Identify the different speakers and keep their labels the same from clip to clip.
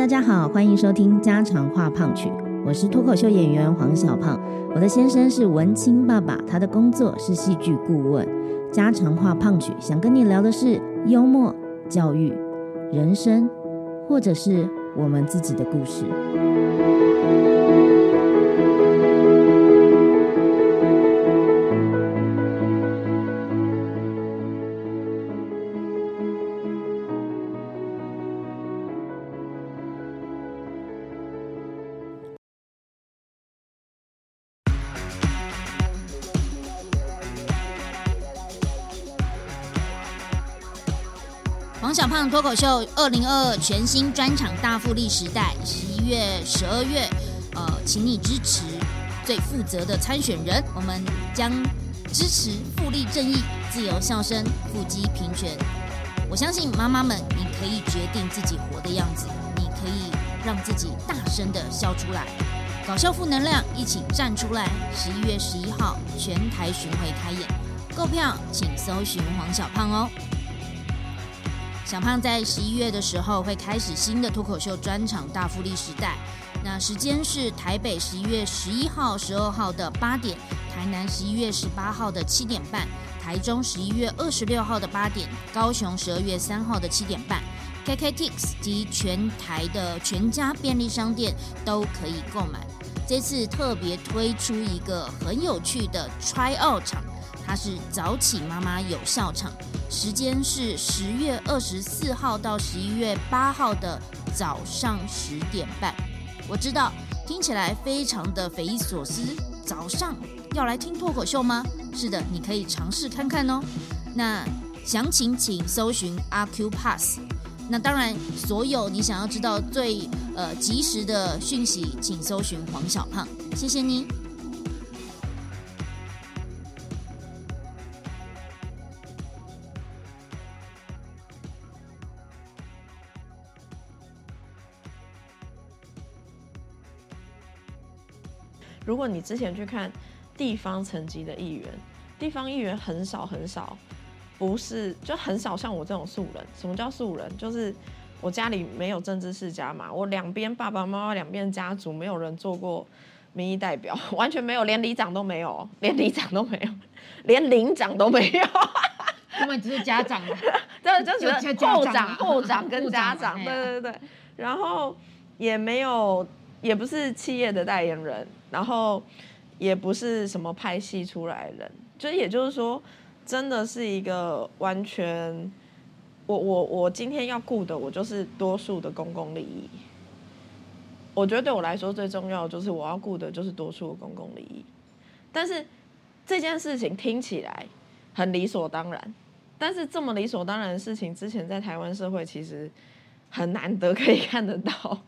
Speaker 1: 大家好，欢迎收听家常话胖曲，我是脱口秀演员黄小胖。我的先生是文青爸爸，他的工作是戏剧顾问。家常话胖曲想跟你聊的是幽默、教育、人生，或者是我们自己的故事。
Speaker 2: 脱口秀二零二二全新专场大复利时代，十一月、十二月，呃，请你支持最负责的参选人。我们将支持复利正义、自由笑声、腹肌平权。我相信妈妈们，你可以决定自己活的样子，你可以让自己大声的笑出来。搞笑负能量，一起站出来！十一月十一号全台巡回开演，购票请搜寻黄小胖哦。小胖在十一月的时候会开始新的脱口秀专场《大福利时代》，那时间是台北十一月十一号、十二号的八点，台南十一月十八号的七点半，台中十一月二十六号的八点，高雄十二月三号的七点半。KKTix 及全台的全家便利商店都可以购买。这次特别推出一个很有趣的 Try Out 场。它是早起妈妈有效场，时间是十月二十四号到十一月八号的早上十点半。我知道听起来非常的匪夷所思，早上要来听脱口秀吗？是的，你可以尝试看看哦。那详情请搜寻阿 Q Pass。那当然，所有你想要知道最呃及时的讯息，请搜寻黄小胖。谢谢你。
Speaker 3: 果你之前去看地方层级的议员，地方议员很少很少，不是就很少像我这种素人。什么叫素人？就是我家里没有政治世家嘛，我两边爸爸妈妈两边家族没有人做过民意代表，完全没有，连里长都没有，连里长都没有，连领长都没有。
Speaker 2: 他们只是家长，
Speaker 3: 对，就是后长、后长跟家长，对对对，然后也没有，也不是企业的代言人。然后也不是什么拍戏出来的人，就也就是说，真的是一个完全，我我我今天要顾的，我就是多数的公共利益。我觉得对我来说最重要的就是我要顾的就是多数的公共利益。但是这件事情听起来很理所当然，但是这么理所当然的事情，之前在台湾社会其实很难得可以看得到。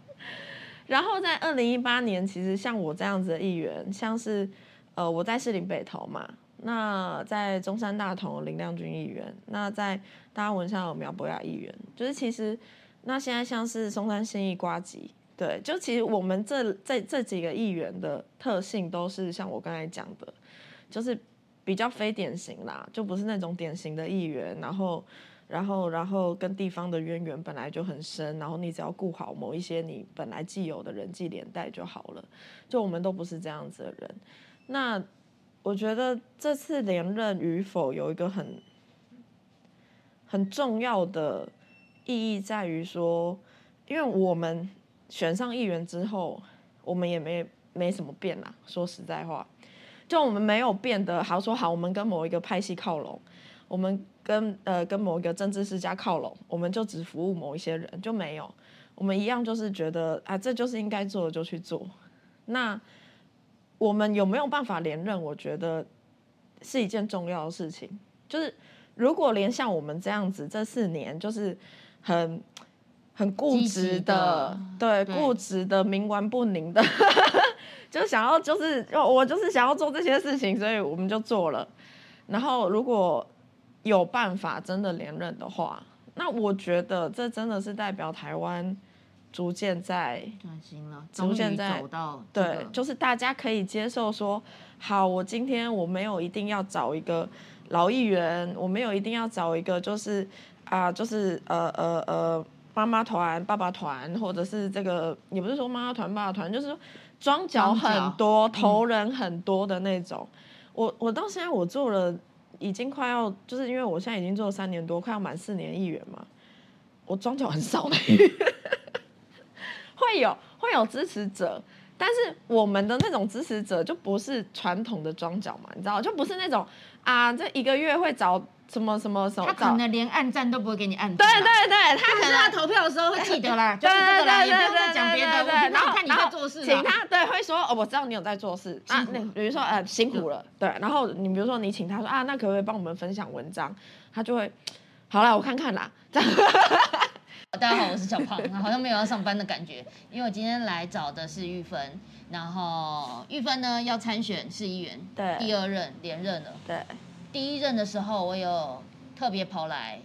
Speaker 3: 然后在二零一八年，其实像我这样子的议员，像是呃我在士林北投嘛，那在中山大同林亮君议员，那在大家文上有苗博雅议员，就是其实那现在像是松山新义瓜吉，对，就其实我们这这这几个议员的特性都是像我刚才讲的，就是比较非典型啦，就不是那种典型的议员，然后。然后，然后跟地方的渊源本来就很深，然后你只要顾好某一些你本来既有的人际连带就好了。就我们都不是这样子的人。那我觉得这次连任与否有一个很很重要的意义在于说，因为我们选上议员之后，我们也没没什么变啦。说实在话，就我们没有变得好说好，我们跟某一个派系靠拢，我们。跟呃跟某一个政治世家靠拢，我们就只服务某一些人就没有，我们一样就是觉得啊这就是应该做的就去做。那我们有没有办法连任？我觉得是一件重要的事情。就是如果连像我们这样子，这四年就是很很固执的，对固执的冥顽不灵的，就想要就是我就是想要做这些事情，所以我们就做了。然后如果有办法真的连任的话，那我觉得这真的是代表台湾逐渐在
Speaker 2: 转型了，
Speaker 3: 逐渐在
Speaker 2: 走到
Speaker 3: 对，就是大家可以接受说，好，我今天我没有一定要找一个老议员，我没有一定要找一个就是啊，就是呃呃呃妈妈团、爸爸团，或者是这个也不是说妈妈团、爸爸团，就是装脚很多、头人很多的那种。我我到现在我做了，已经快要就是因为我现在已经做了三年多，快要满四年议员嘛，我装脚很少的，会有会有支持者。但是我们的那种支持者就不是传统的装脚嘛，你知道，就不是那种啊，这一个月会找什么什么什么，
Speaker 2: 他可能连按赞都不会给你按。
Speaker 3: 对对对，
Speaker 2: 他可能他投票的时候会记得啦，就是这个啦，也不用再讲别的。然后看你在做事，
Speaker 3: 请他对会说哦，我知道你有在做事啊，那比如说呃辛苦了，对，然后你比如说你请他说啊，那可不可以帮我们分享文章？他就会 好了，我看看啦，这样。
Speaker 2: 大家好，我是小胖，好像没有要上班的感觉，因为我今天来找的是玉芬，然后玉芬呢要参选市议员，
Speaker 3: 对，
Speaker 2: 第二任连任了，
Speaker 3: 对，
Speaker 2: 第一任的时候我有特别跑来，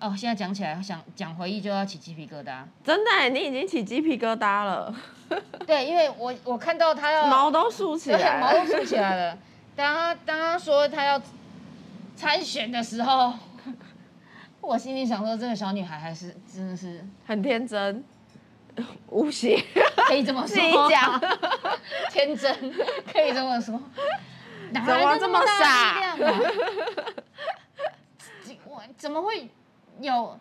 Speaker 2: 哦，现在讲起来想讲回忆就要起鸡皮疙瘩，
Speaker 3: 真的，你已经起鸡皮疙瘩了，
Speaker 2: 对，因为我我看到他要
Speaker 3: 毛都竖起来，
Speaker 2: 毛都竖起来了，当他当他说他要参选的时候。我心里想说，这个小女孩还是真的是
Speaker 3: 很天真、无邪，
Speaker 2: 可以这么说。
Speaker 3: 讲
Speaker 2: 天真，可以这么说。
Speaker 3: 怎么这么傻？
Speaker 2: 我 怎么会有？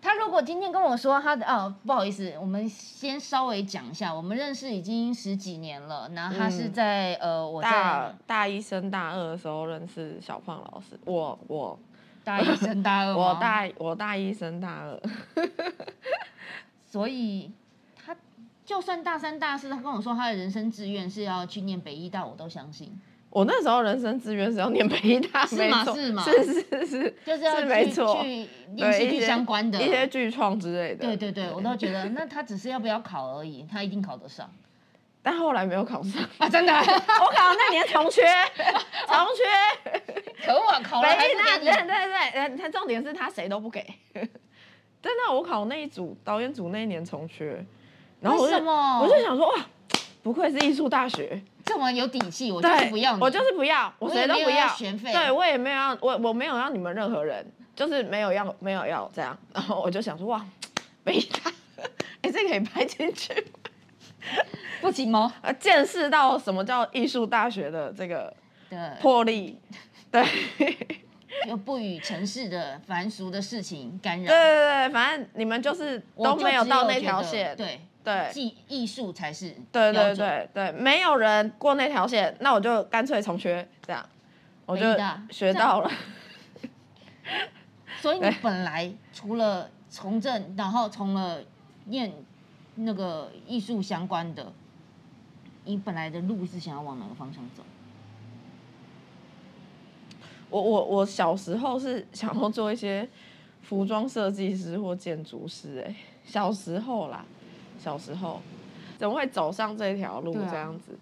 Speaker 2: 他如果今天跟我说他的哦，不好意思，我们先稍微讲一下，我们认识已经十几年了。然后他是在呃，我
Speaker 3: 大大一升大二的时候认识小胖老师，我我。
Speaker 2: 大一升大二
Speaker 3: 我大我大一升大二，
Speaker 2: 所以他就算大三大四，他跟我说他的人生志愿是要去念北医大，我都相信。
Speaker 3: 我那时候人生志愿是要念北医大，
Speaker 2: 是吗？是吗？
Speaker 3: 是是是，
Speaker 2: 就是要去去念戏剧相关的
Speaker 3: 一些剧创之类的。
Speaker 2: 对对对，我都觉得那他只是要不要考而已，他一定考得上。
Speaker 3: 但后来没有考上
Speaker 2: 啊！真的，我
Speaker 3: 考那年重缺，重缺，
Speaker 2: 可我，考了还不给
Speaker 3: 对对对，他重点是他谁都不给。真的，我考那一组导演组那一年重缺，
Speaker 2: 然后为什么？
Speaker 3: 我就想说哇，不愧是艺术大学，
Speaker 2: 这么有底气，我就是不要，
Speaker 3: 我就是不要，我谁都不要。
Speaker 2: 学费，
Speaker 3: 对我也没有要，我我没有要你们任何人，就是没有要，没有要这样。然后我就想说哇，北大，哎，这可以拍进去。
Speaker 2: 不行吗？
Speaker 3: 呃，见识到什么叫艺术大学的这个魄力，对，
Speaker 2: 又不与城市的凡俗的事情干扰。
Speaker 3: 对对对，反正你们就是都没有到那条线，
Speaker 2: 对
Speaker 3: 对，
Speaker 2: 技艺术才是。
Speaker 3: 对对对对，没有人过那条线，那我就干脆重学，这样我就学到了。
Speaker 2: 所以你本来除了从政，然后从了念。那个艺术相关的，你本来的路是想要往哪个方向走？
Speaker 3: 我我我小时候是想要做一些服装设计师或建筑师，哎，小时候啦，小时候怎么会走上这条路？这样子，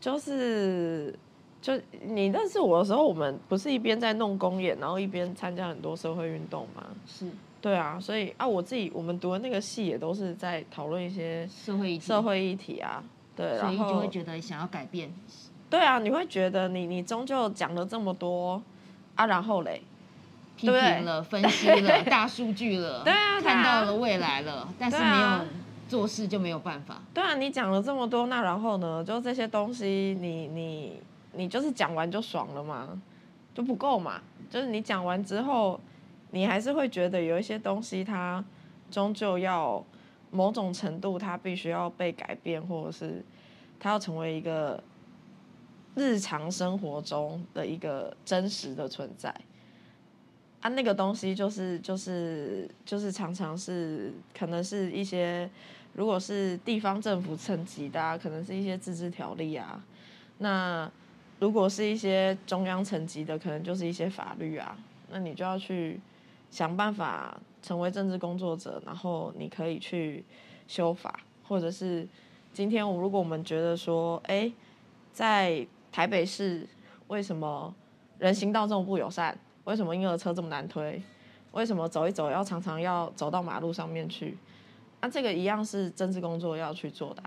Speaker 3: 就是就你认识我的时候，我们不是一边在弄公演，然后一边参加很多社会运动吗？
Speaker 2: 是。
Speaker 3: 对啊，所以啊，我自己我们读的那个系也都是在讨论一些
Speaker 2: 社会
Speaker 3: 社会议题啊，对，
Speaker 2: 所以就会觉得想要改变。
Speaker 3: 对啊，你会觉得你你终究讲了这么多啊，然后嘞，
Speaker 2: 批评了、分析了、大数据了，
Speaker 3: 对啊，
Speaker 2: 看到了未来了，但是没有做事就没有办法。
Speaker 3: 对啊，你讲了这么多，那然后呢？就这些东西，你你你就是讲完就爽了嘛，就不够嘛？就是你讲完之后。你还是会觉得有一些东西，它终究要某种程度，它必须要被改变，或者是它要成为一个日常生活中的一个真实的存在。啊，那个东西就是就是就是常常是可能是一些，如果是地方政府层级的，可能是一些自治条例啊。那如果是一些中央层级的，可能就是一些法律啊。那你就要去。想办法成为政治工作者，然后你可以去修法，或者是今天我如果我们觉得说，哎，在台北市为什么人行道这么不友善？为什么婴儿车这么难推？为什么走一走要常常要走到马路上面去？那这个一样是政治工作要去做的，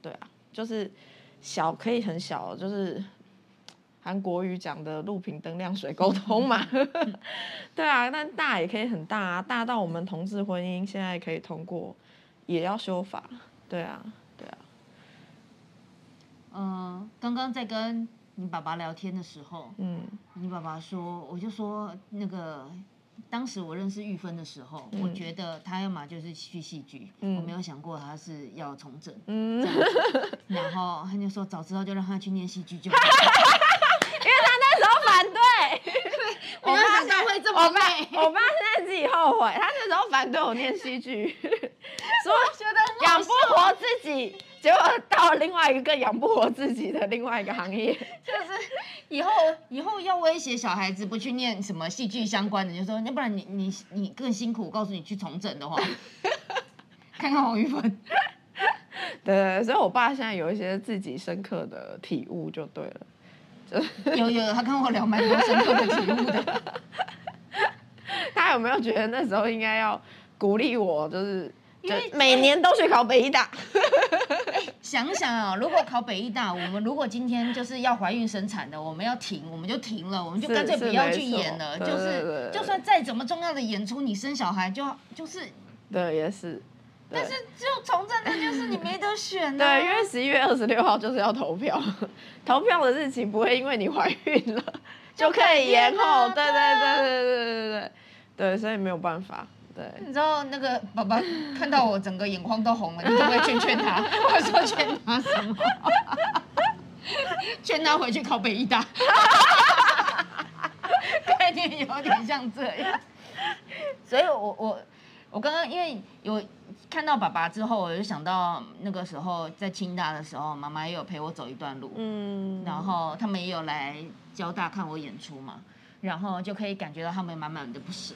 Speaker 3: 对啊，就是小可以很小，就是韩国语讲的路平灯亮水沟通嘛。对啊，但大也可以很大啊，大到我们同志婚姻现在可以通过，也要修法。对啊，对啊。
Speaker 2: 嗯，刚刚在跟你爸爸聊天的时候，嗯，你爸爸说，我就说那个。当时我认识玉芬的时候，我觉得她要么就是去戏剧，我没有想过她是要从政。嗯，然后他就说早知道就让她去念戏剧就好，
Speaker 3: 因为他那时候反对。
Speaker 2: 我妈怎么会这么
Speaker 3: 美？我妈现在自己后悔，她那时候反对我念戏剧，说
Speaker 2: 觉得
Speaker 3: 养不活自己。结果到另外一个养不活自己的另外一个行业，
Speaker 2: 就是以后以后要威胁小孩子不去念什么戏剧相关的，就说要不然你你你更辛苦，告诉你去重整的话，看看黄玉芬。
Speaker 3: 对，所以我爸现在有一些自己深刻的体悟，就对了。
Speaker 2: 有有，他跟我聊蛮多深刻的体悟的。
Speaker 3: 他有没有觉得那时候应该要鼓励我，就是？因为每年都去考北医大，
Speaker 2: 想想啊，如果考北医大，我们如果今天就是要怀孕生产的，我们要停，我们就停了，我们就干脆不要去演了。就是就算再怎么重要的演出，你生小孩就就是，
Speaker 3: 对，也是。
Speaker 2: 但是就从政，那就是你没得选
Speaker 3: 的。对，因为十一月二十六号就是要投票，投票的日期不会因为你怀孕了就可以延后。对对对对对对对对，对，所以没有办法。
Speaker 2: 你知道那个爸爸 看到我整个眼眶都红了，你可不可以劝劝他？我说劝他什么？劝他回去考北医大。概念有点像这样。所以我我我刚刚因为有看到爸爸之后，我就想到那个时候在清大的时候，妈妈也有陪我走一段路。嗯。然后他们也有来交大看我演出嘛，然后就可以感觉到他们满满的不舍。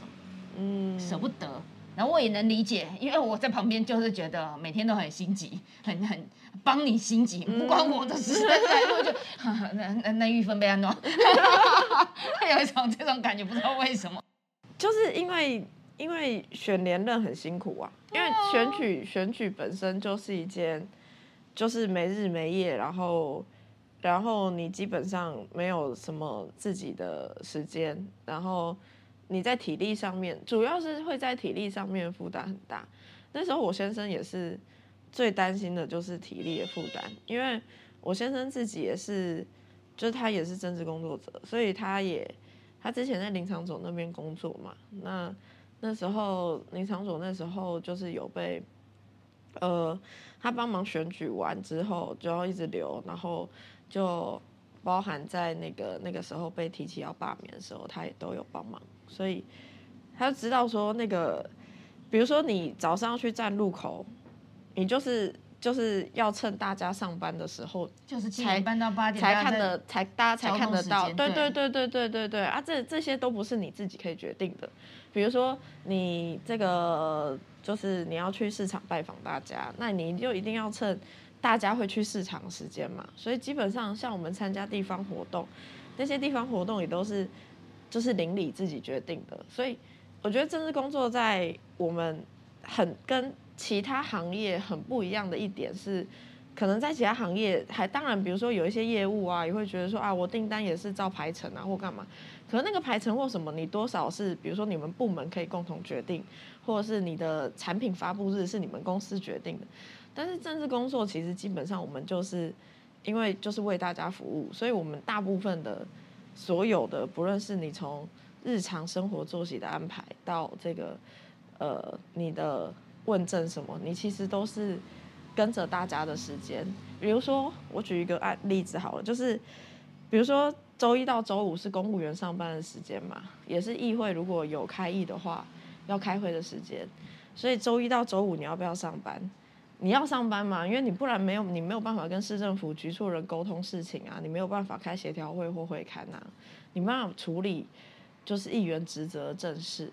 Speaker 2: 嗯，舍不得，然后我也能理解，因为我在旁边就是觉得每天都很心急，很很帮你心急，不关我的事。我就 那那那玉芬被安诺，有一种这种感觉，不知道为什么，
Speaker 3: 就是因为因为选连任很辛苦啊，因为选举选举本身就是一件就是没日没夜，然后然后你基本上没有什么自己的时间，然后。你在体力上面，主要是会在体力上面负担很大。那时候我先生也是最担心的，就是体力的负担，因为我先生自己也是，就是他也是政治工作者，所以他也他之前在林场总那边工作嘛。那那时候林场总那时候就是有被，呃，他帮忙选举完之后就要一直留，然后就包含在那个那个时候被提起要罢免的时候，他也都有帮忙。所以，他就知道说那个，比如说你早上去站路口，你就是就是要趁大家上班的时候，
Speaker 2: 就是七点半到八点
Speaker 3: 才看的，才大家才看得到。对对对对对对对啊！这这些都不是你自己可以决定的。比如说你这个就是你要去市场拜访大家，那你就一定要趁大家会去市场时间嘛。所以基本上像我们参加地方活动，那些地方活动也都是。就是邻里自己决定的，所以我觉得政治工作在我们很跟其他行业很不一样的一点是，可能在其他行业还当然，比如说有一些业务啊，也会觉得说啊，我订单也是照排程啊或干嘛，可能那个排程或什么，你多少是比如说你们部门可以共同决定，或者是你的产品发布日是你们公司决定的，但是政治工作其实基本上我们就是因为就是为大家服务，所以我们大部分的。所有的，不论是你从日常生活作息的安排到这个，呃，你的问政什么，你其实都是跟着大家的时间。比如说，我举一个案例子好了，就是比如说周一到周五是公务员上班的时间嘛，也是议会如果有开议的话要开会的时间，所以周一到周五你要不要上班？你要上班嘛？因为你不然没有，你没有办法跟市政府局处人沟通事情啊，你没有办法开协调会或会刊啊，你没办法处理就是议员职责正事。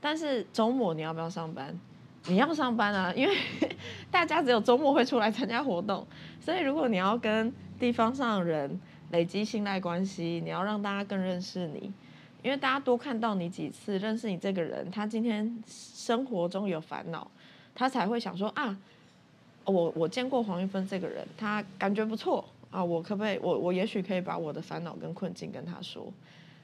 Speaker 3: 但是周末你要不要上班？你要上班啊，因为 大家只有周末会出来参加活动，所以如果你要跟地方上的人累积信赖关系，你要让大家更认识你，因为大家多看到你几次，认识你这个人，他今天生活中有烦恼，他才会想说啊。我我见过黄玉芬这个人，他感觉不错，啊，我可不可以，我我也许可以把我的烦恼跟困境跟他说，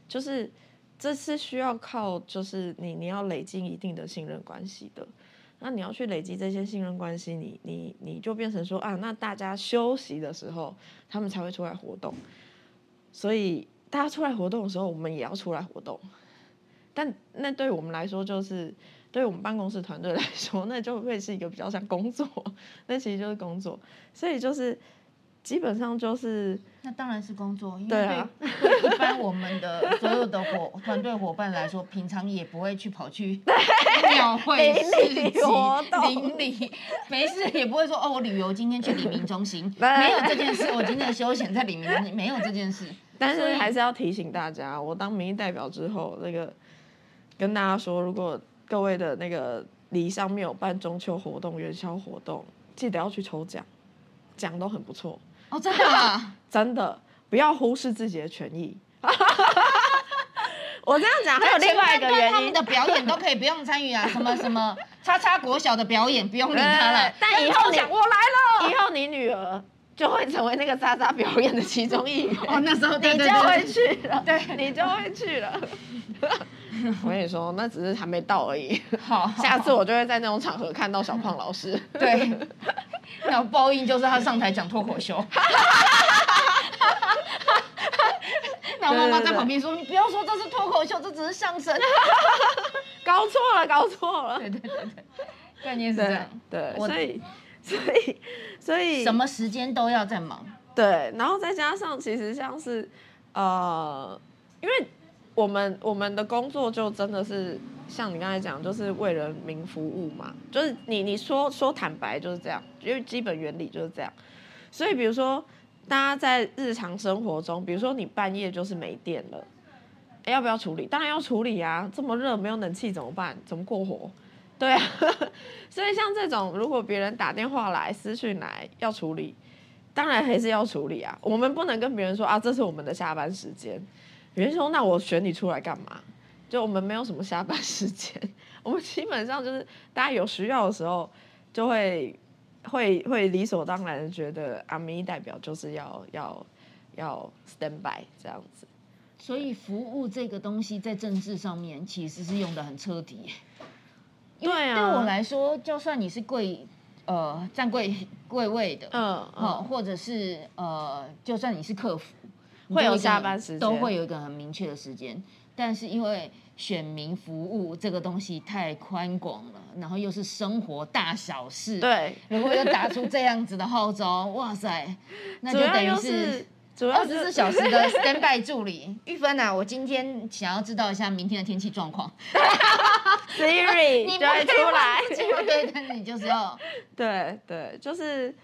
Speaker 3: 就是这是需要靠，就是你你要累积一定的信任关系的。那你要去累积这些信任关系，你你你就变成说啊，那大家休息的时候，他们才会出来活动。所以大家出来活动的时候，我们也要出来活动。但那对我们来说，就是对我们办公室团队来说，那就会是一个比较像工作。那其实就是工作，所以就是。基本上就是，
Speaker 2: 那当然是工作，因为对一般我们的 所有的伙团队伙伴来说，平常也不会去跑去庙会、市集、邻里，没事也不会说哦，我旅游今天去李明中心，没有这件事，我今天的休闲在李明中心，没有这件事。
Speaker 3: 但是还是要提醒大家，我当民意代表之后，那个跟大家说，如果各位的那个礼上面有办中秋活动、元宵活动，记得要去抽奖，奖都很不错。
Speaker 2: 哦，真的，
Speaker 3: 真的，不要忽视自己的权益。我这样讲还有另外一个原因，他
Speaker 2: 们的表演都可以不用参与啊，什么什么叉叉国小的表演不用理他了。
Speaker 3: 但以后你我来了，以后你女儿就会成为那个叉叉表演的其中一员。
Speaker 2: 哦，那时候
Speaker 3: 你就会去了，
Speaker 2: 对，
Speaker 3: 你就会去了。我跟你说，那只是还没到而已。
Speaker 2: 好，
Speaker 3: 下次我就会在那种场合看到小胖老师。
Speaker 2: 对。那报应就是他上台讲脱口秀，然后妈妈在旁边说：“你不要说这是脱口秀，这只是相声。”
Speaker 3: 搞错了，搞错了。
Speaker 2: 对对对对，概念是这样。
Speaker 3: 对，所以所以所以
Speaker 2: 什么时间都要在忙。
Speaker 3: 对，然后再加上其实像是呃，因为我们我们的工作就真的是。像你刚才讲，就是为人民服务嘛，就是你你说说坦白就是这样，因为基本原理就是这样。所以比如说，大家在日常生活中，比如说你半夜就是没电了，要不要处理？当然要处理啊！这么热没有冷气怎么办？怎么过活？对啊。所以像这种，如果别人打电话来、私讯来要处理，当然还是要处理啊。我们不能跟别人说啊，这是我们的下班时间。别人说，那我选你出来干嘛？就我们没有什么下班时间，我们基本上就是大家有需要的时候，就会会会理所当然的觉得阿咪代表就是要要要 stand by 这样子。
Speaker 2: 所以服务这个东西在政治上面其实是用的很彻底。
Speaker 3: 对啊，
Speaker 2: 对我来说，就算你是贵呃站贵贵位的，嗯嗯，或者是呃，就算你是客服，
Speaker 3: 会有下班时间，
Speaker 2: 都会有一个很明确的时间。但是因为选民服务这个东西太宽广了，然后又是生活大小事，
Speaker 3: 对，
Speaker 2: 如果又打出这样子的号召，哇塞，那就等于是二十四小时的 stand by 助理。玉芬啊，我今天想要知道一下明天的天气状况。
Speaker 3: Siri，
Speaker 2: 你
Speaker 3: 就会出来，
Speaker 2: 对对，你就是要，
Speaker 3: 对对，就是，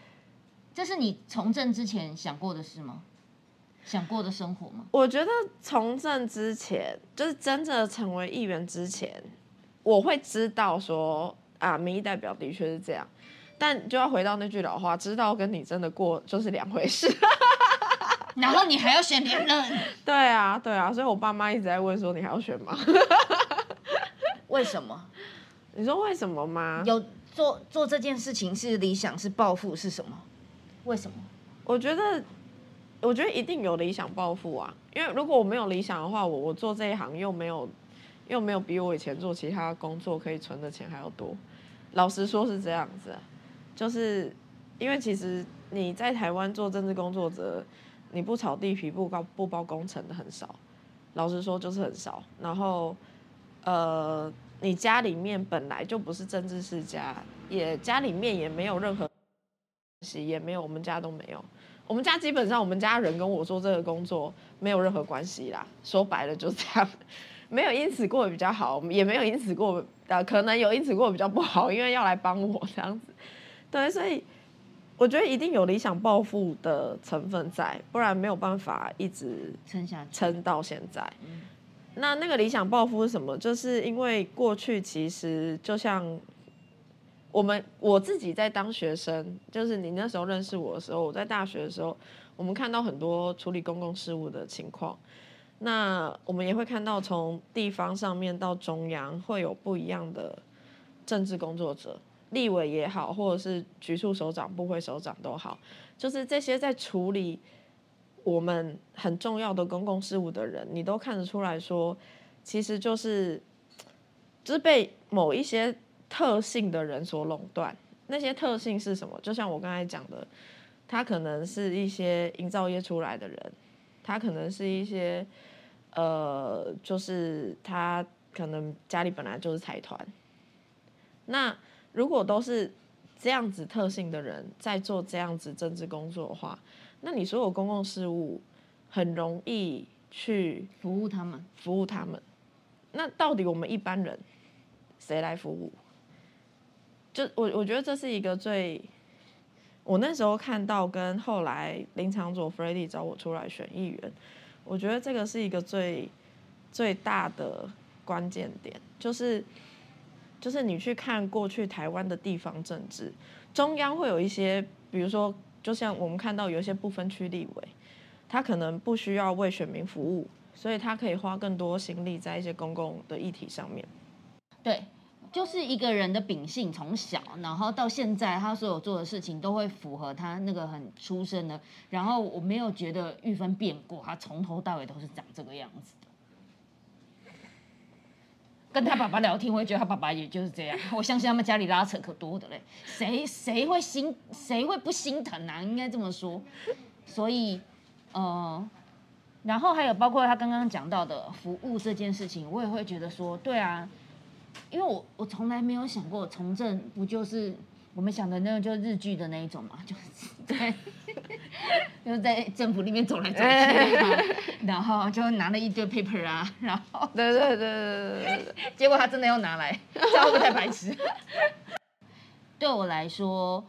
Speaker 2: 这是你从政之前想过的事吗？想过的生活吗？
Speaker 3: 我觉得从政之前，就是真正成为议员之前，我会知道说啊，民意代表的确是这样，但就要回到那句老话，知道跟你真的过就是两回事。
Speaker 2: 然后你还要选连任？
Speaker 3: 对啊，对啊，所以我爸妈一直在问说，你还要选吗？
Speaker 2: 为什么？
Speaker 3: 你说为什么吗？
Speaker 2: 有做做这件事情是理想是抱负是什么？为什么？
Speaker 3: 我觉得。我觉得一定有理想抱负啊，因为如果我没有理想的话，我我做这一行又没有又没有比我以前做其他工作可以存的钱还要多。老实说是这样子，就是因为其实你在台湾做政治工作者，你不炒地皮不包不包工程的很少，老实说就是很少。然后呃，你家里面本来就不是政治世家，也家里面也没有任何系，也没有我们家都没有。我们家基本上，我们家人跟我做这个工作没有任何关系啦。说白了就是这样，没有因此过得比较好，也没有因此过呃，可能有因此过得比较不好，因为要来帮我这样子。对，所以我觉得一定有理想抱负的成分在，不然没有办法一直
Speaker 2: 撑下
Speaker 3: 撑到现在。那那个理想抱负是什么？就是因为过去其实就像。我们我自己在当学生，就是你那时候认识我的时候，我在大学的时候，我们看到很多处理公共事务的情况。那我们也会看到从地方上面到中央会有不一样的政治工作者，立委也好，或者是局处首长、部会首长都好，就是这些在处理我们很重要的公共事务的人，你都看得出来说，其实就是就是被某一些特性的人所垄断。那些特性是什么？就像我刚才讲的，他可能是一些营造业出来的人，他可能是一些呃，就是他可能家里本来就是财团。那如果都是这样子特性的人在做这样子政治工作的话，那你所有公共事务很容易去
Speaker 2: 服务他们，
Speaker 3: 服务他们。那到底我们一般人谁来服务？就我我觉得这是一个最，我那时候看到跟后来林长佐 f r e d d y 找我出来选议员，我觉得这个是一个最最大的关键点，就是就是你去看过去台湾的地方政治，中央会有一些，比如说，就像我们看到有一些不分区立委，他可能不需要为选民服务，所以他可以花更多心力在一些公共的议题上面。
Speaker 2: 对。就是一个人的秉性，从小然后到现在，他所有做的事情都会符合他那个很出身的。然后我没有觉得玉芬变过，他从头到尾都是长这个样子的。跟他爸爸聊天，我会觉得他爸爸也就是这样。我相信他们家里拉扯可多的嘞，谁谁会心谁会不心疼啊？应该这么说。所以，呃，然后还有包括他刚刚讲到的服务这件事情，我也会觉得说，对啊。因为我我从来没有想过从政不就是我们想的那个就日剧的那一种嘛，就是在 就是在政府里面走来走去，然后就拿了一堆 paper 啊，然后
Speaker 3: 对对对对对对对，
Speaker 2: 结果他真的要拿来，这样会不会太白痴？对我来说。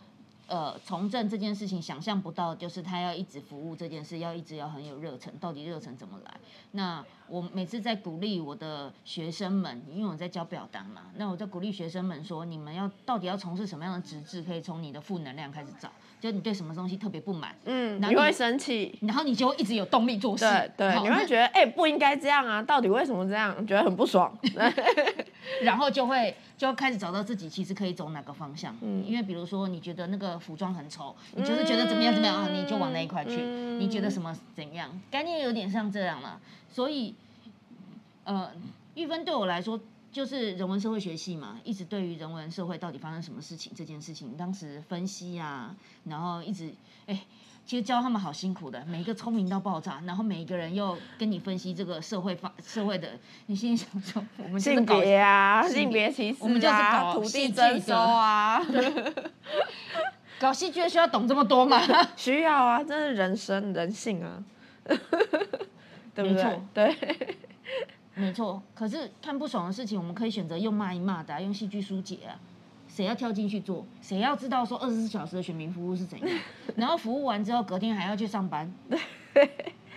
Speaker 2: 呃，从政这件事情想象不到，就是他要一直服务这件事，要一直要很有热忱。到底热忱怎么来？那我每次在鼓励我的学生们，因为我在教表达嘛，那我在鼓励学生们说，你们要到底要从事什么样的职志，可以从你的负能量开始找。就你对什么东西特别不满，
Speaker 3: 嗯，你会生气，
Speaker 2: 然后你就会一直有动力做事，
Speaker 3: 对对，你会觉得哎不应该这样啊，到底为什么这样？觉得很不爽，
Speaker 2: 然后就会就开始找到自己其实可以走哪个方向，嗯，因为比如说你觉得那个服装很丑，你就是觉得怎么样怎么样啊，你就往那一块去，你觉得什么怎样？概念有点像这样了，所以呃，玉芬对我来说。就是人文社会学系嘛，一直对于人文社会到底发生什么事情这件事情，当时分析啊，然后一直哎，其实教他们好辛苦的，每一个聪明到爆炸，然后每一个人又跟你分析这个社会发社会的，你心里想说，我们
Speaker 3: 性别啊，性别歧视，
Speaker 2: 我们就是搞
Speaker 3: 土地征收啊，
Speaker 2: 搞戏剧需要懂这么多吗？
Speaker 3: 需要啊，这是人生人性啊，对不对？对。
Speaker 2: 没错，可是看不爽的事情，我们可以选择用骂一骂的，用戏剧疏解啊。谁要跳进去做？谁要知道说二十四小时的选民服务是怎样？然后服务完之后，隔天还要去上班。对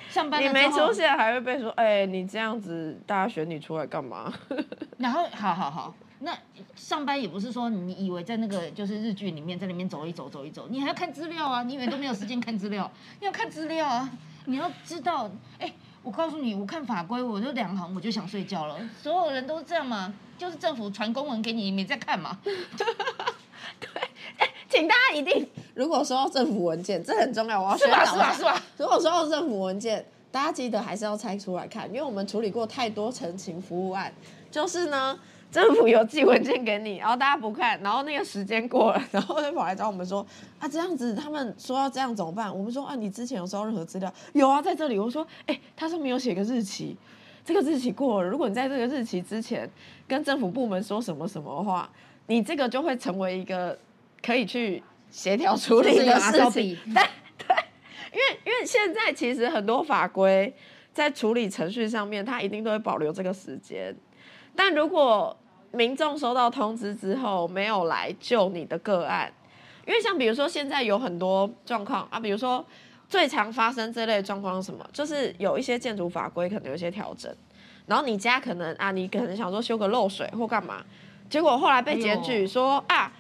Speaker 2: 上班
Speaker 3: 你没出现，还会被说：“哎，你这样子，大家选你出来干嘛？”
Speaker 2: 然后，好好好，那上班也不是说你以为在那个就是日剧里面在里面走一走走一走，你还要看资料啊！你以为都没有时间看资料？你要看资料啊！你要知道，哎。我告诉你，我看法规，我就两行我就想睡觉了。所有人都是这样嘛？就是政府传公文给你，你没在看嘛？
Speaker 3: 对，哎，请大家一定，如果收到政府文件，这很重要，我要
Speaker 2: 是吧？是吧？是吧？
Speaker 3: 如果收到政府文件，大家记得还是要拆出来看，因为我们处理过太多陈情服务案，就是呢。政府有寄文件给你，然后大家不看，然后那个时间过了，然后就跑来找我们说啊，这样子他们说要这样怎么办？我们说啊，你之前有收到任何资料？有啊，在这里。我说，哎，它上面有写个日期，这个日期过了，如果你在这个日期之前跟政府部门说什么什么的话，你这个就会成为一个可以去协调处理的事情。对对，因为因为现在其实很多法规在处理程序上面，它一定都会保留这个时间，但如果民众收到通知之后没有来救你的个案，因为像比如说现在有很多状况啊，比如说最常发生这类状况是什么？就是有一些建筑法规可能有一些调整，然后你家可能啊，你可能想说修个漏水或干嘛，结果后来被检举说啊，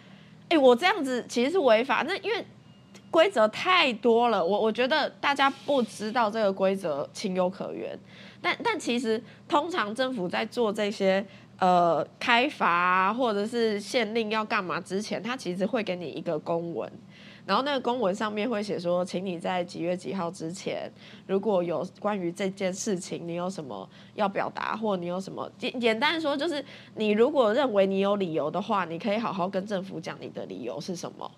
Speaker 3: 哎，我这样子其实是违法。那因为规则太多了，我我觉得大家不知道这个规则情有可原，但但其实通常政府在做这些。呃，开罚或者是限令要干嘛之前，他其实会给你一个公文。然后那个公文上面会写说，请你在几月几号之前，如果有关于这件事情，你有什么要表达，或你有什么简简单说，就是你如果认为你有理由的话，你可以好好跟政府讲你的理由是什么。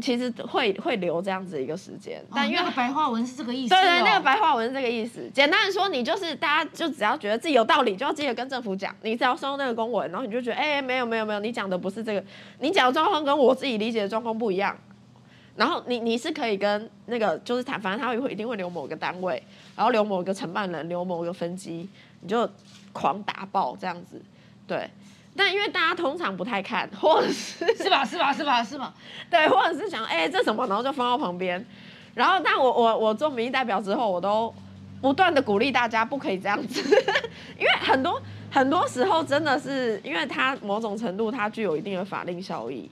Speaker 3: 其实会会留这样子一个时间，但因为
Speaker 2: 白话文是这个意思。
Speaker 3: 对对，那个白话文是这个意思。简单的说，你就是大家就只要觉得自己有道理，就要记得跟政府讲。你只要收到那个公文，然后你就觉得，哎，没有没有没有，你讲的不是这个，你讲的状况跟我自己理解的状况不一样。然后你你是可以跟那个就是谈，反正他会一定会留某个单位，然后留某个承办人，留某个分机，你就狂打爆这样子。对，但因为大家通常不太看，或者是
Speaker 2: 是吧是吧是吧是吧？
Speaker 3: 对，或者是想哎这什么，然后就放到旁边。然后但我我我做民意代表之后，我都不断的鼓励大家不可以这样子，因为很多很多时候真的是因为它某种程度它具有一定的法令效益。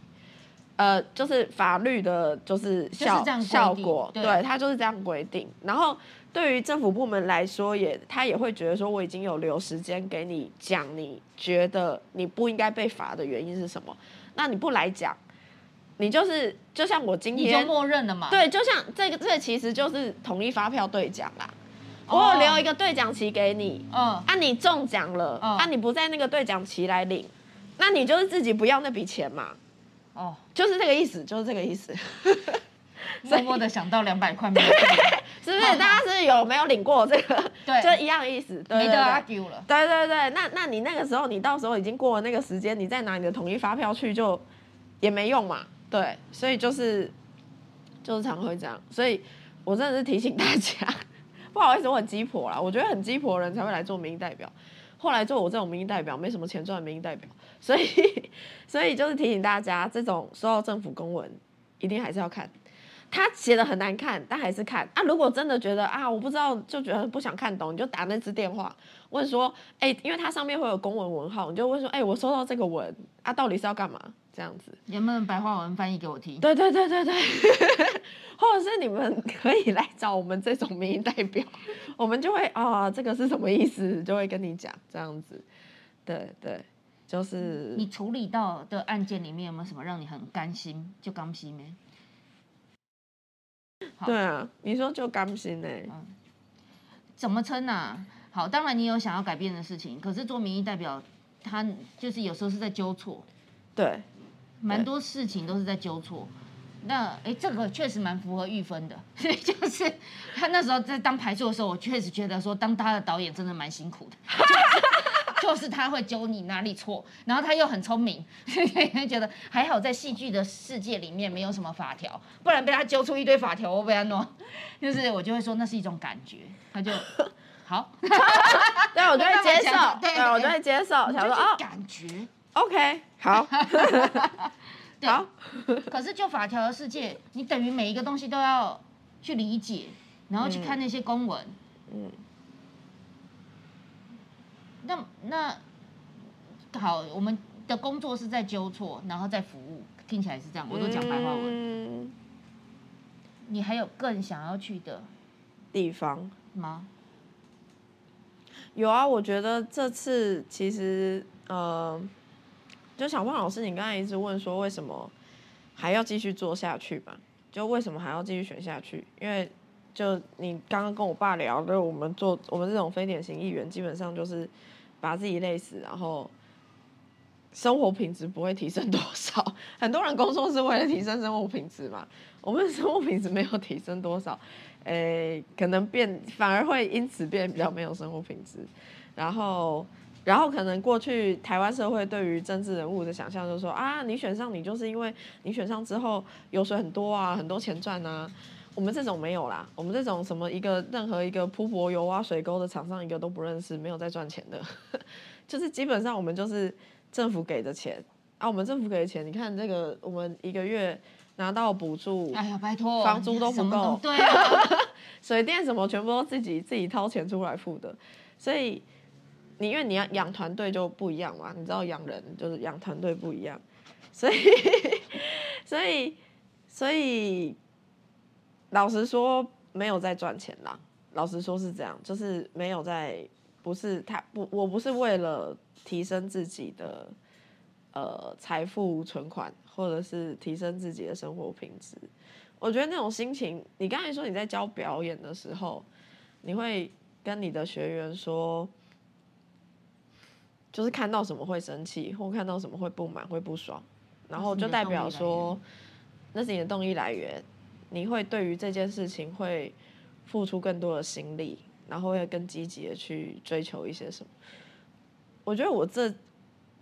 Speaker 3: 呃，就是法律的，就是效效果，对，它就是这样规定。然后对于政府部门来说，也他也会觉得说，我已经有留时间给你讲，你觉得你不应该被罚的原因是什么？那你不来讲，你就是就像我今天
Speaker 2: 就默认了嘛？
Speaker 3: 对，就像这个，这其实就是统一发票兑奖啦。我有留一个兑奖期给你，嗯，啊，你中奖了，啊，你不在那个兑奖期来领，那你就是自己不要那笔钱嘛。哦，就是这个意思，就是这个意思。
Speaker 2: 默默的想到两百块，
Speaker 3: 是不是？大家是有没有领过这个？
Speaker 2: 对，
Speaker 3: 就一样的意思。
Speaker 2: 没得 argue 了。
Speaker 3: 对对对，那那你那个时候，你到时候已经过了那个时间，你再拿你的统一发票去，就也没用嘛。对，所以就是就是常会这样。所以我真的是提醒大家，不好意思，我很鸡婆啦。我觉得很鸡婆的人才会来做民意代表。后来做我这种民意代表，没什么钱赚的民意代表，所以 所以就是提醒大家，这种收到政府公文，一定还是要看。他写的很难看，但还是看啊。如果真的觉得啊，我不知道，就觉得不想看懂，你就打那支电话问说，哎，因为它上面会有公文文号，你就问说，哎，我收到这个文啊，到底是要干嘛？这样子
Speaker 2: 有没有白话文翻译给我听？
Speaker 3: 对对对对对，或者是你们可以来找我们这种民意代表，我们就会啊，这个是什么意思？就会跟你讲这样子。对对，就是
Speaker 2: 你处理到的案件里面有没有什么让你很甘心？就甘心没？
Speaker 3: 对啊，你说就甘心呢？
Speaker 2: 怎么称呢？好，当然你有想要改变的事情，可是做民意代表，他就是有时候是在纠错。
Speaker 3: 对，
Speaker 2: 蛮多事情都是在纠错。那哎，这个确实蛮符合玉芬的，所 以就是他那时候在当排座的时候，我确实觉得说当他的导演真的蛮辛苦的。就 是他会揪你哪里错，然后他又很聪明，所以觉得还好在戏剧的世界里面没有什么法条，不然被他揪出一堆法条，我被他弄，就是我就会说那是一种感觉，他就好，
Speaker 3: 对，我就会接受，对，我就会接受，想说哦，
Speaker 2: 感觉
Speaker 3: ，OK，好，好，
Speaker 2: 可是就法条的世界，你等于每一个东西都要去理解，然后去看那些公文，嗯。那那好，我们的工作是在纠错，然后再服务，听起来是这样。我都讲白话文。你还有更想要去的
Speaker 3: 地方
Speaker 2: 吗？
Speaker 3: 有啊，我觉得这次其实呃，就小胖老师，你刚才一直问说为什么还要继续做下去吧？就为什么还要继续选下去？因为就你刚刚跟我爸聊，就我们做我们这种非典型议员，基本上就是把自己累死，然后生活品质不会提升多少。很多人工作是为了提升生活品质嘛，我们生活品质没有提升多少，诶，可能变反而会因此变比较没有生活品质。然后，然后可能过去台湾社会对于政治人物的想象就是说啊，你选上你就是因为你选上之后油水很多啊，很多钱赚啊。我们这种没有啦，我们这种什么一个任何一个铺柏油挖水沟的厂商一个都不认识，没有在赚钱的，就是基本上我们就是政府给的钱。啊，我们政府给的钱，你看这个我们一个月拿到补助，
Speaker 2: 哎呀拜托，
Speaker 3: 房租都不够，
Speaker 2: 对，
Speaker 3: 水电什么全部都自己自己掏钱出来付的，所以你因为你要养团队就不一样嘛，你知道养人就是养团队不一样，所以所以 所以。老实说，没有在赚钱啦。老实说是这样，就是没有在，不是他不，我不是为了提升自己的呃财富存款，或者是提升自己的生活品质。我觉得那种心情，你刚才说你在教表演的时候，你会跟你的学员说，就是看到什么会生气，或看到什么会不满、会不爽，然后就代表说，那是你的动力来源，你会对于这件事情会付出更多的心力，然后会更积极的去追求一些什么。我觉得我这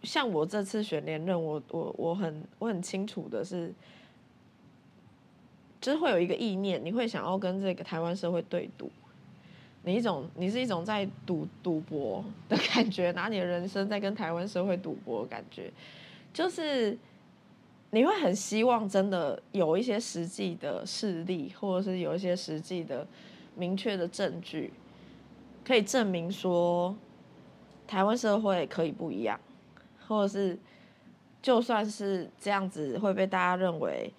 Speaker 3: 像我这次选连任，我我我很我很清楚的是。就是会有一个意念，你会想要跟这个台湾社会对赌，你一种你是一种在赌赌博的感觉，拿你的人生在跟台湾社会赌博的感觉，就是你会很希望真的有一些实际的事例，或者是有一些实际的明确的证据，可以证明说台湾社会可以不一样，或者是就算是这样子会被大家认为。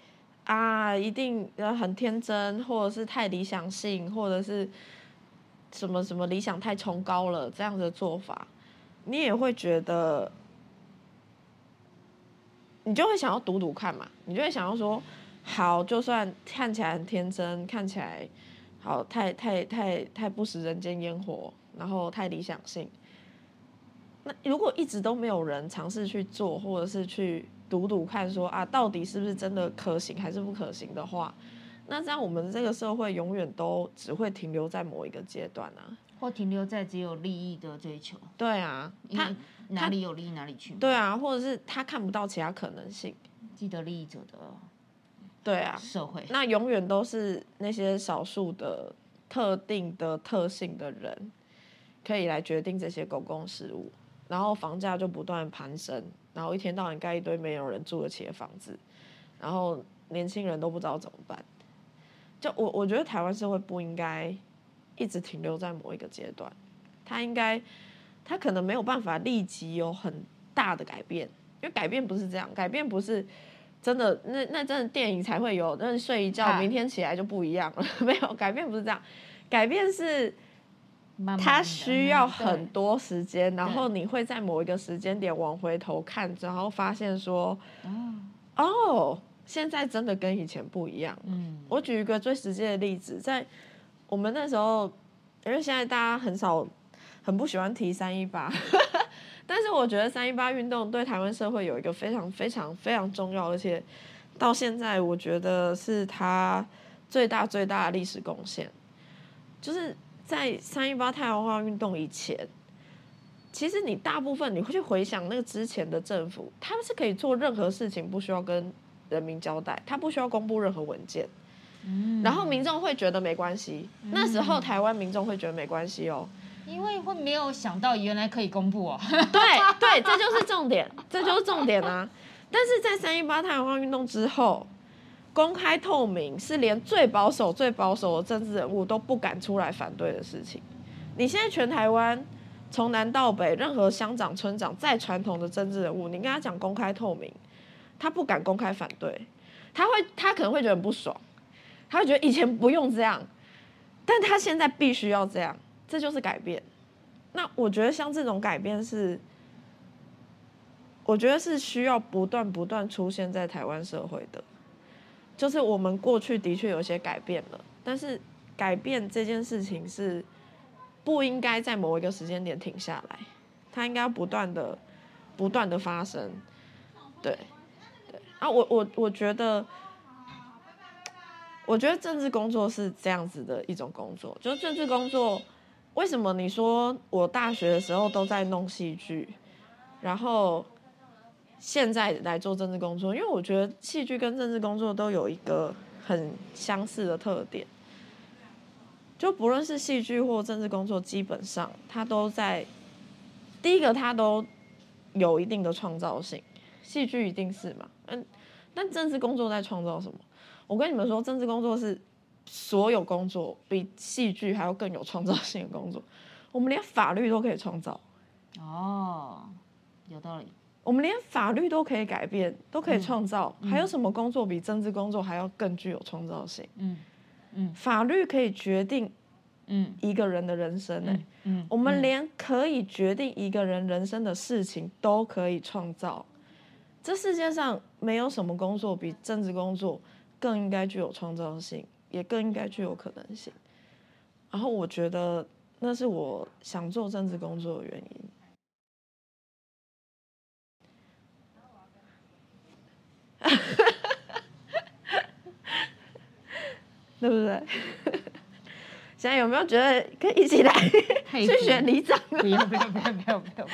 Speaker 3: 啊，一定很天真，或者是太理想性，或者是什么什么理想太崇高了，这样的做法，你也会觉得，你就会想要赌赌看嘛，你就会想要说，好，就算看起来很天真，看起来好太太太太不食人间烟火，然后太理想性，那如果一直都没有人尝试去做，或者是去。赌赌看，说啊，到底是不是真的可行还是不可行的话，那这样我们这个社会永远都只会停留在某一个阶段啊，
Speaker 2: 或停留在只有利益的追求。
Speaker 3: 对啊，他
Speaker 2: 哪里有利益哪里去。
Speaker 3: 对啊，或者是他看不到其他可能性。
Speaker 2: 既得利益者的，
Speaker 3: 对啊，
Speaker 2: 社会
Speaker 3: 那永远都是那些少数的特定的特性的人，可以来决定这些公共事务，然后房价就不断攀升。然后一天到晚盖一堆没有人住得起的房子，然后年轻人都不知道怎么办。就我我觉得台湾社会不应该一直停留在某一个阶段，它应该他可能没有办法立即有很大的改变，因为改变不是这样，改变不是真的，那那真的电影才会有，那睡一觉明天起来就不一样了，没有改变不是这样，改变是。它需要很多时间，然后你会在某一个时间点往回头看，然后发现说，哦，现在真的跟以前不一样。嗯，我举一个最实际的例子，在我们那时候，因为现在大家很少很不喜欢提三一八，但是我觉得三一八运动对台湾社会有一个非常非常非常重要，而且到现在我觉得是它最大最大的历史贡献，就是。在三一八太阳花运动以前，其实你大部分你会去回想那个之前的政府，他们是可以做任何事情，不需要跟人民交代，他不需要公布任何文件，嗯，然后民众会觉得没关系。那时候台湾民众会觉得没关系哦，
Speaker 2: 因为会没有想到原来可以公布哦。
Speaker 3: 对对，这就是重点，这就是重点啊！但是在三一八太阳花运动之后。公开透明是连最保守、最保守的政治人物都不敢出来反对的事情。你现在全台湾从南到北，任何乡长、村长再传统的政治人物，你跟他讲公开透明，他不敢公开反对，他会他可能会觉得很不爽，他会觉得以前不用这样，但他现在必须要这样，这就是改变。那我觉得像这种改变是，我觉得是需要不断不断出现在台湾社会的。就是我们过去的确有些改变了，但是改变这件事情是不应该在某一个时间点停下来，它应该要不断的、不断的发生。对，对啊，我我我觉得，我觉得政治工作是这样子的一种工作，就是政治工作，为什么你说我大学的时候都在弄戏剧，然后？现在来做政治工作，因为我觉得戏剧跟政治工作都有一个很相似的特点，就不论是戏剧或政治工作，基本上它都在第一个，它都有一定的创造性。戏剧一定是嘛，嗯，但政治工作在创造什么？我跟你们说，政治工作是所有工作比戏剧还要更有创造性的工作。我们连法律都可以创造。
Speaker 2: 哦，有道理。
Speaker 3: 我们连法律都可以改变，都可以创造，还有什么工作比政治工作还要更具有创造性？嗯嗯，法律可以决定嗯一个人的人生呢。嗯，我们连可以决定一个人人生的事情都可以创造，这世界上没有什么工作比政治工作更应该具有创造性，也更应该具有可能性。然后我觉得那是我想做政治工作的原因。对不对？现在有没有觉得可以一起来去选里长？
Speaker 2: 不用不用不用不用不用，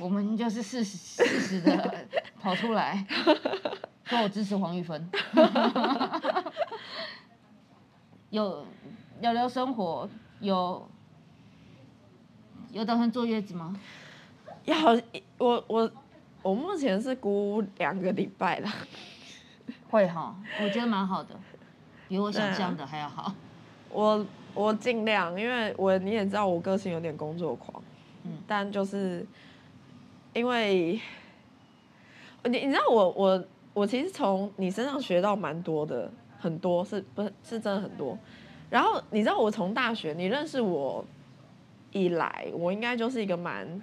Speaker 2: 我们就是事实事实的跑出来，说我支持黄玉芬。有聊聊生活，有有打算坐月子吗？
Speaker 3: 要我我我目前是估两个礼拜了。
Speaker 2: 会哈，我觉得蛮好的，比我想象的还要好。
Speaker 3: 我我尽量，因为我你也知道我个性有点工作狂，嗯，但就是因为你你知道我我我其实从你身上学到蛮多的，很多是不是是真的很多。然后你知道我从大学你认识我以来，我应该就是一个蛮，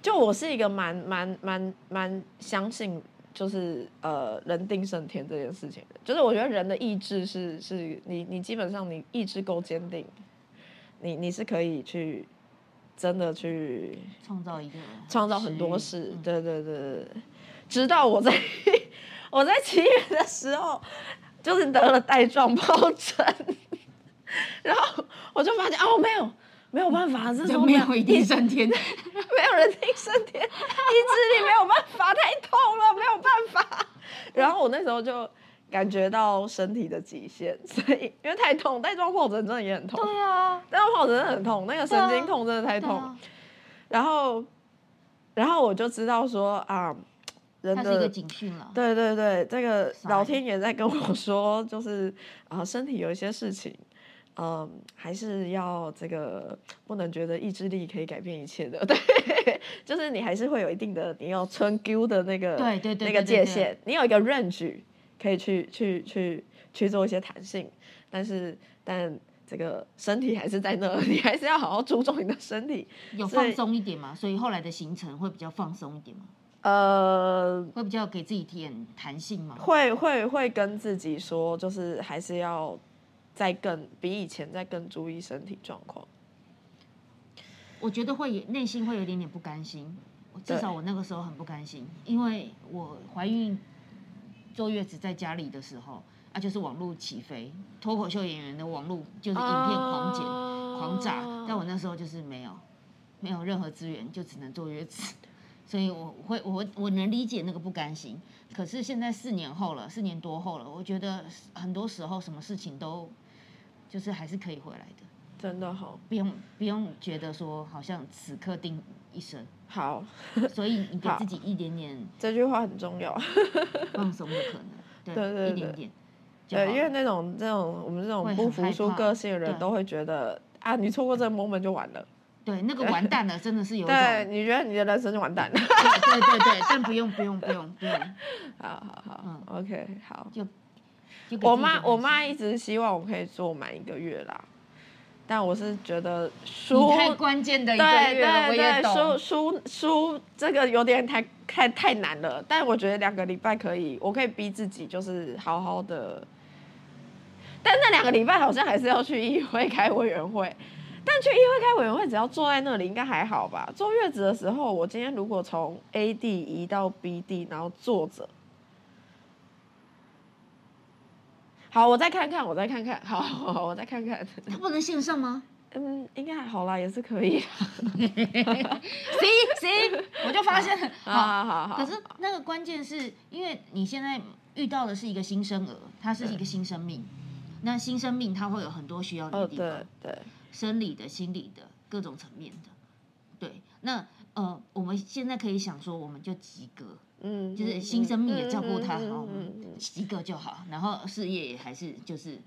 Speaker 3: 就我是一个蛮蛮蛮蛮相信。就是呃，人定胜天这件事情，就是我觉得人的意志是是，你你基本上你意志够坚定，你你是可以去真的去
Speaker 2: 创造一个
Speaker 3: 创造很多事，对对对对。直到我在我在七月的时候，就是得了带状疱疹，然后我就发现哦，没有。没有办法，这
Speaker 2: 种没有一定升天，没
Speaker 3: 有人定升天，意志力没有办法，太痛了，没有办法。然后我那时候就感觉到身体的极限，所以因为太痛，带状疱疹真的也很痛。
Speaker 2: 对啊，
Speaker 3: 带状疱疹真的很痛，那个神经痛真的太痛。然后，然后我就知道说啊，
Speaker 2: 人的一个警讯了。
Speaker 3: 对对对，这个老天爷在跟我说，就是啊，身体有一些事情。嗯，还是要这个不能觉得意志力可以改变一切的，对，就是你还是会有一定的你要穿 Q 的那个
Speaker 2: 对对对
Speaker 3: 那个界限，你有一个 range 可以去去去去做一些弹性，但是但这个身体还是在那，你还是要好好注重你的身体，
Speaker 2: 有放松一点嘛，所以后来的行程会比较放松一点嘛，
Speaker 3: 呃，
Speaker 2: 会比较给自己点弹性嘛，
Speaker 3: 会会会跟自己说，就是还是要。再更比以前再更注意身体状况，
Speaker 2: 我觉得会内心会有点点不甘心。至少我那个时候很不甘心，因为我怀孕坐月子在家里的时候，啊，就是网络起飞，脱口秀演员的网络就是影片狂剪狂炸，但我那时候就是没有没有任何资源，就只能坐月子，所以我会我我能理解那个不甘心。可是现在四年后了，四年多后了，我觉得很多时候什么事情都。就是还是可以回来的，
Speaker 3: 真的好，
Speaker 2: 不用不用觉得说好像此刻定一生。
Speaker 3: 好，
Speaker 2: 所以你给自己一点点，
Speaker 3: 这句话很重要，
Speaker 2: 放松的可能，对对对，一点点，
Speaker 3: 对，因为那种这种我们这种不服输个性的人都会觉得啊，你错过这个 moment 就完了，
Speaker 2: 对，那个完蛋了，真的是有
Speaker 3: 对，你觉得你的人生就完蛋了，
Speaker 2: 对对对，但不用不用不用不用，
Speaker 3: 好好 好，嗯，OK，好就。我妈，我妈一直希望我可以做满一个月啦，但我是觉得输
Speaker 2: 太关键的一个月，我也
Speaker 3: 输输输这个有点太太太难了。但我觉得两个礼拜可以，我可以逼自己就是好好的。但那两个礼拜好像还是要去议会开委员会，但去议会开委员会只要坐在那里应该还好吧？坐月子的时候，我今天如果从 A 地移到 B 地，然后坐着。好，我再看看，我再看看。好，好，我再看看。
Speaker 2: 他不能线上吗？
Speaker 3: 嗯，应该还好啦，也是可以。
Speaker 2: 行行，我就发现。
Speaker 3: 好好好。
Speaker 2: 可是那个关键是因为你现在遇到的是一个新生儿，他是一个新生命。那新生命他会有很多需要你的地方，
Speaker 3: 对，
Speaker 2: 生理的、心理的各种层面的。对，那呃，我们现在可以想说，我们就及格。嗯，就是新生命也照顾他好，及格就好，然后事业也还是就是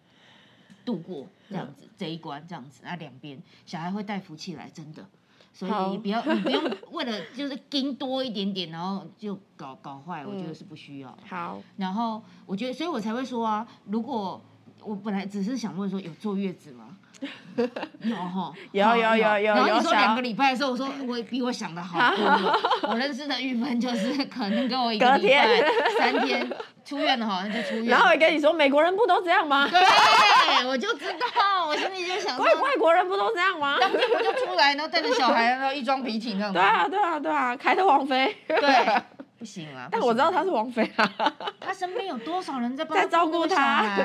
Speaker 2: 度过这样子这一关这样子，那两边小孩会带福气来，真的，所以你不要你不用 为了就是跟多一点点，然后就搞搞坏，我觉得是不需要。
Speaker 3: 好，
Speaker 2: 然后我觉得，所以我才会说啊，如果我本来只是想问说有坐月子吗？有哈，
Speaker 3: 有有有有
Speaker 2: 然后你说两个礼拜的时候，我说我比我想的好多。我认识的玉芬就是可能跟我一个礼拜
Speaker 3: 天
Speaker 2: 三天出院了好像就出院。
Speaker 3: 然后也跟你说，美国人不都这样吗？
Speaker 2: 对，我就知道，我心里就想说
Speaker 3: 外，外国人不都这样吗？
Speaker 2: 当天我就出来，然后带着小孩，然后一装笔挺这样子
Speaker 3: 对。啊，对啊，对啊，凯特王妃。
Speaker 2: 对，不行啊。
Speaker 3: 但我知道她是王妃啊，
Speaker 2: 她身边有多少人在帮
Speaker 3: 在照顾她啊，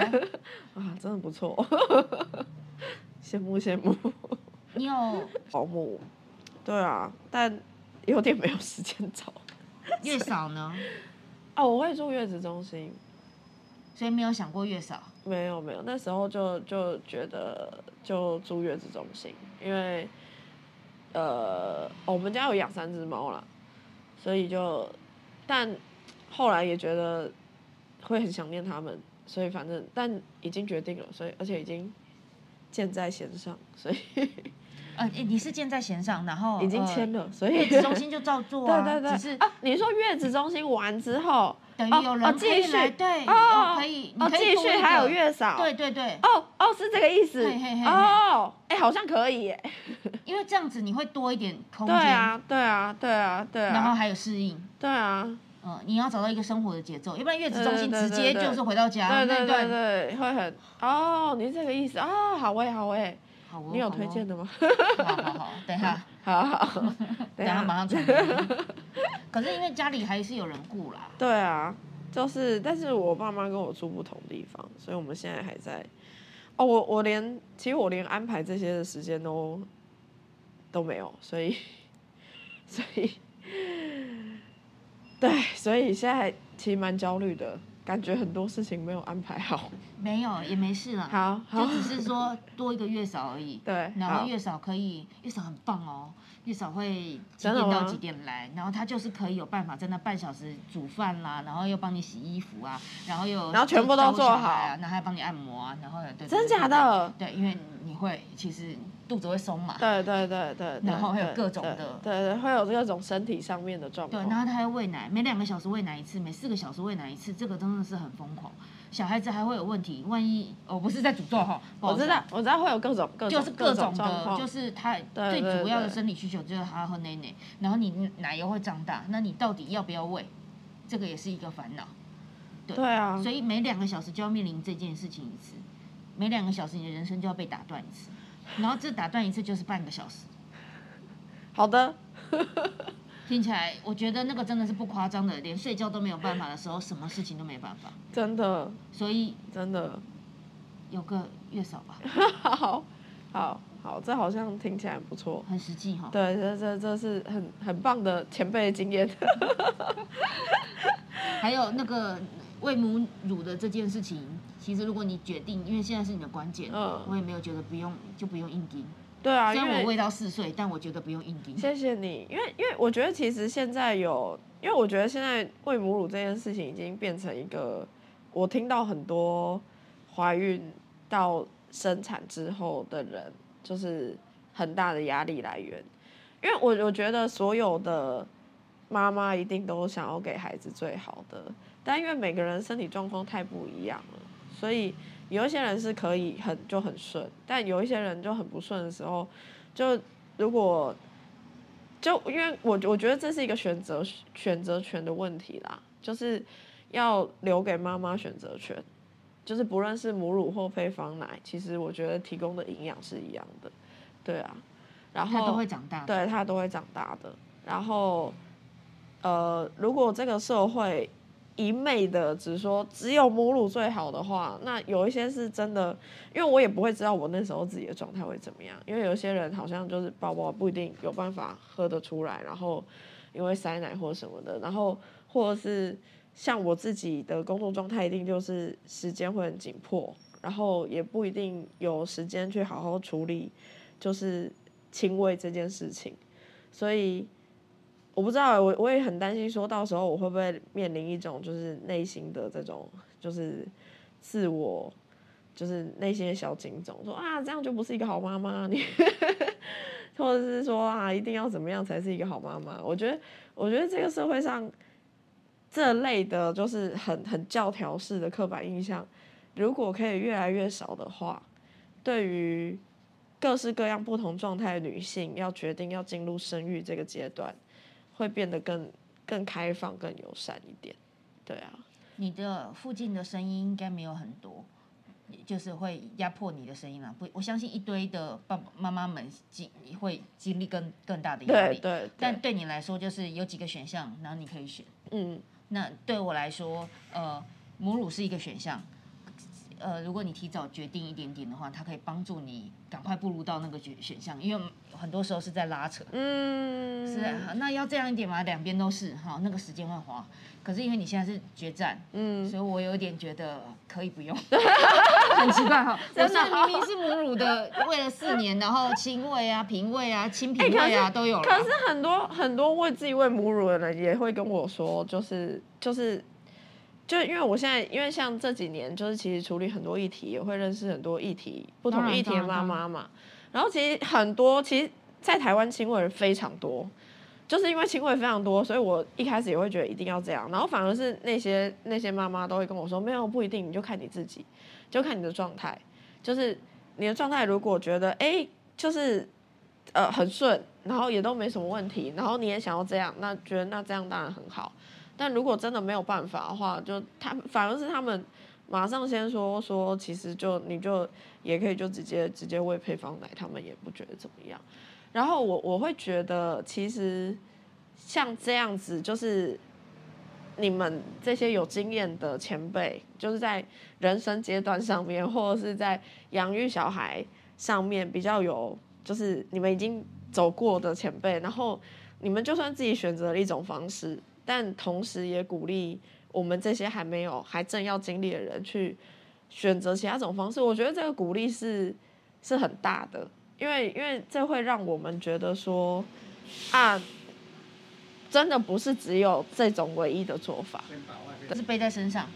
Speaker 3: 真的不错，羡慕羡慕。
Speaker 2: 你有
Speaker 3: 保姆，对啊，但有点没有时间找。
Speaker 2: 月嫂呢？
Speaker 3: 哦，我会住月子中心，
Speaker 2: 所以没有想过月嫂。
Speaker 3: 没有没有，那时候就就觉得就住月子中心，因为呃、哦我们家有养三只猫啦，所以就但后来也觉得会很想念他们，所以反正但已经决定了，所以而且已经箭在弦上，所以
Speaker 2: 呃，你是箭在弦上，然后
Speaker 3: 已经
Speaker 2: 呃
Speaker 3: 签了，所以
Speaker 2: 月子中心就照做啊，
Speaker 3: 对对对，
Speaker 2: 只是
Speaker 3: 啊，你说月子中心完之后，
Speaker 2: 等于有人
Speaker 3: 继续
Speaker 2: 来，对，
Speaker 3: 哦
Speaker 2: 哦可以，你
Speaker 3: 哦继续还有
Speaker 2: 个
Speaker 3: 月嫂，
Speaker 2: 对对对，
Speaker 3: 哦哦是这个意思。哦，哎好像可以耶，
Speaker 2: 因为这样子你会多一点空间。
Speaker 3: 对
Speaker 2: 间，
Speaker 3: 啊对啊对啊对啊。
Speaker 2: 然后还有适应。
Speaker 3: 对啊，
Speaker 2: 嗯，你要找到一个生活的节奏，要不然月子中心直接就是回到家那
Speaker 3: 对对对
Speaker 2: 段。
Speaker 3: 对，会很哦，你是这个意思啊，好诶好诶，
Speaker 2: 好哦，
Speaker 3: 你有推荐的吗？
Speaker 2: 好好好，等一下，
Speaker 3: 好好，
Speaker 2: 等
Speaker 3: 等
Speaker 2: 一下马上传。可是因为家里还是有人顾啦，
Speaker 3: 对啊，就是，但是我爸妈跟我住不同地方，所以我们现在还在。哦，我我连其实我连安排这些的时间都都没有，所以 所以对，所以现在其实蛮焦虑的，感觉很多事情没有安排好。
Speaker 2: 没有也没事了，
Speaker 3: 好好
Speaker 2: 就只是说多一个月嫂而已。
Speaker 3: 对，
Speaker 2: 然后月嫂可以，月嫂很棒哦，月嫂会几点到几点来，然后她就是可以有办法在那半小时煮饭啦，然后又帮你洗衣服啊，然后又
Speaker 3: 然后全部都做
Speaker 2: 好啊
Speaker 3: 好
Speaker 2: 然后还帮你按摩啊，然后对对
Speaker 3: 真
Speaker 2: 对
Speaker 3: 假的？
Speaker 2: 对，因为你会其实肚子会松嘛，
Speaker 3: 对对对对，
Speaker 2: 然后还有各种的
Speaker 3: 对对，会有各种身体上面的状况
Speaker 2: 对，
Speaker 3: 况。
Speaker 2: 然后他还喂奶，每两个小时喂奶一次，每四个小时喂奶一次，这个真的是很疯狂。小孩子还会有问题，万一我、不是在诅咒哈，
Speaker 3: 我知道，我知道会有各种各种
Speaker 2: 就是各种的，就是他最主要的生理需求就是他要喝奶奶，然后你奶油会长大，那你到底要不要喂？这个也是一个烦恼。
Speaker 3: 对啊，
Speaker 2: 所以每两个小时就要面临这件事情一次，每两个小时你的人生就要被打断一次，然后这打断一次就是半个小时。
Speaker 3: 好的，
Speaker 2: 听起来，我觉得那个真的是不夸张的，连睡觉都没有办法的时候，什么事情都没办法。
Speaker 3: 真的
Speaker 2: 所以
Speaker 3: 真的，
Speaker 2: 有个月嫂吧，
Speaker 3: 好，好，好，这好像听起来不错。
Speaker 2: 很实际哈。
Speaker 3: 对，这这这是很很棒的前辈的经验。
Speaker 2: 还有那个喂母乳的这件事情，其实如果你决定，因为现在是你的关键，
Speaker 3: 嗯
Speaker 2: 我也没有觉得不用就不用硬盯。
Speaker 3: 对啊，
Speaker 2: 虽然我喂到四岁，但我觉得不用硬盯。
Speaker 3: 谢谢你，因为因为我觉得其实现在有，因为我觉得现在喂母乳这件事情已经变成一个，我听到很多怀孕到生产之后的人，就是很大的压力来源。因为我我觉得所有的妈妈一定都想要给孩子最好的，但因为每个人身体状况太不一样了，所以有一些人是可以很就很顺，但有一些人就很不顺的时候，就如果就因为我我觉得这是一个选择选择权的问题啦，就是要留给妈妈选择权，就是不论是母乳或配方奶，其实我觉得提供的营养是一样的，对啊，然后
Speaker 2: 它都会长大。
Speaker 3: 对，他都会长大的。然后，呃，如果这个社会一昧的只说只有母乳最好的话，那有一些是真的，因为我也不会知道我那时候自己的状态会怎么样，因为有些人好像就是宝宝不一定有办法喝得出来，然后因为塞奶或什么的，然后或者是像我自己的工作状态，一定就是时间会很紧迫，然后也不一定有时间去好好处理，就是亲喂这件事情，所以我不知道，我我也很担心，说到时候我会不会面临一种就是内心的这种就是自我，就是内心的小警钟，说啊这样就不是一个好妈妈，你 或者是说啊一定要怎么样才是一个好妈妈？我觉得我觉得这个社会上这类的就是很很教条式的刻板印象，如果可以越来越少的话，对于各式各样不同状态的女性要决定要进入生育这个阶段，会变得更更开放、更友善一点。对啊，
Speaker 2: 你的附近的声音应该没有很多，就是会压迫你的声音啦。不，我相信一堆的爸爸妈妈们经会经历更更大的压力。
Speaker 3: 对对。
Speaker 2: 但对你来说，就是有几个选项，然后你可以选。
Speaker 3: 嗯。
Speaker 2: 那对我来说，呃，母乳是一个选项。呃，如果你提早决定一点点的话，它可以帮助你赶快步入到那个选选项，因为很多时候是在拉扯。嗯，是啊，那要这样一点嘛，两边都是哈，那个时间会花。可是因为你现在是决战，嗯，所以我有点觉得可以不用，很奇怪哈。我是明明是母乳的，喂了四年，然后亲喂啊、平喂啊、亲平喂啊都有了。
Speaker 3: 可是很多很多喂自己喂母乳的人也会跟我说，就是就是。就因为我现在，因为像这几年，就是其实处理很多议题，也会认识很多议题不同议题的妈妈嘛。然后其实很多，其实，在台湾亲喂人非常多，就是因为亲喂非常多，所以我一开始也会觉得一定要这样。然后反而是那些那些妈妈都会跟我说，没有不一定，你就看你自己，就看你的状态。就是你的状态，如果觉得哎，就是呃很顺，然后也都没什么问题，然后你也想要这样，那觉得那这样当然很好。但如果真的没有办法的话，就他反而是他们马上先说说，其实就你就也可以就直接直接喂配方奶，他们也不觉得怎么样。然后我我会觉得，其实像这样子，就是你们这些有经验的前辈，就是在人生阶段上面，或者是在养育小孩上面比较有，就是你们已经走过的前辈，然后你们就算自己选择了一种方式。但同时也鼓励我们这些还没有、还正要经历的人去选择其他种方式。我觉得这个鼓励是是很大的，因为因为这会让我们觉得说啊，真的不是只有这种唯一的做法，
Speaker 2: 是背在身上，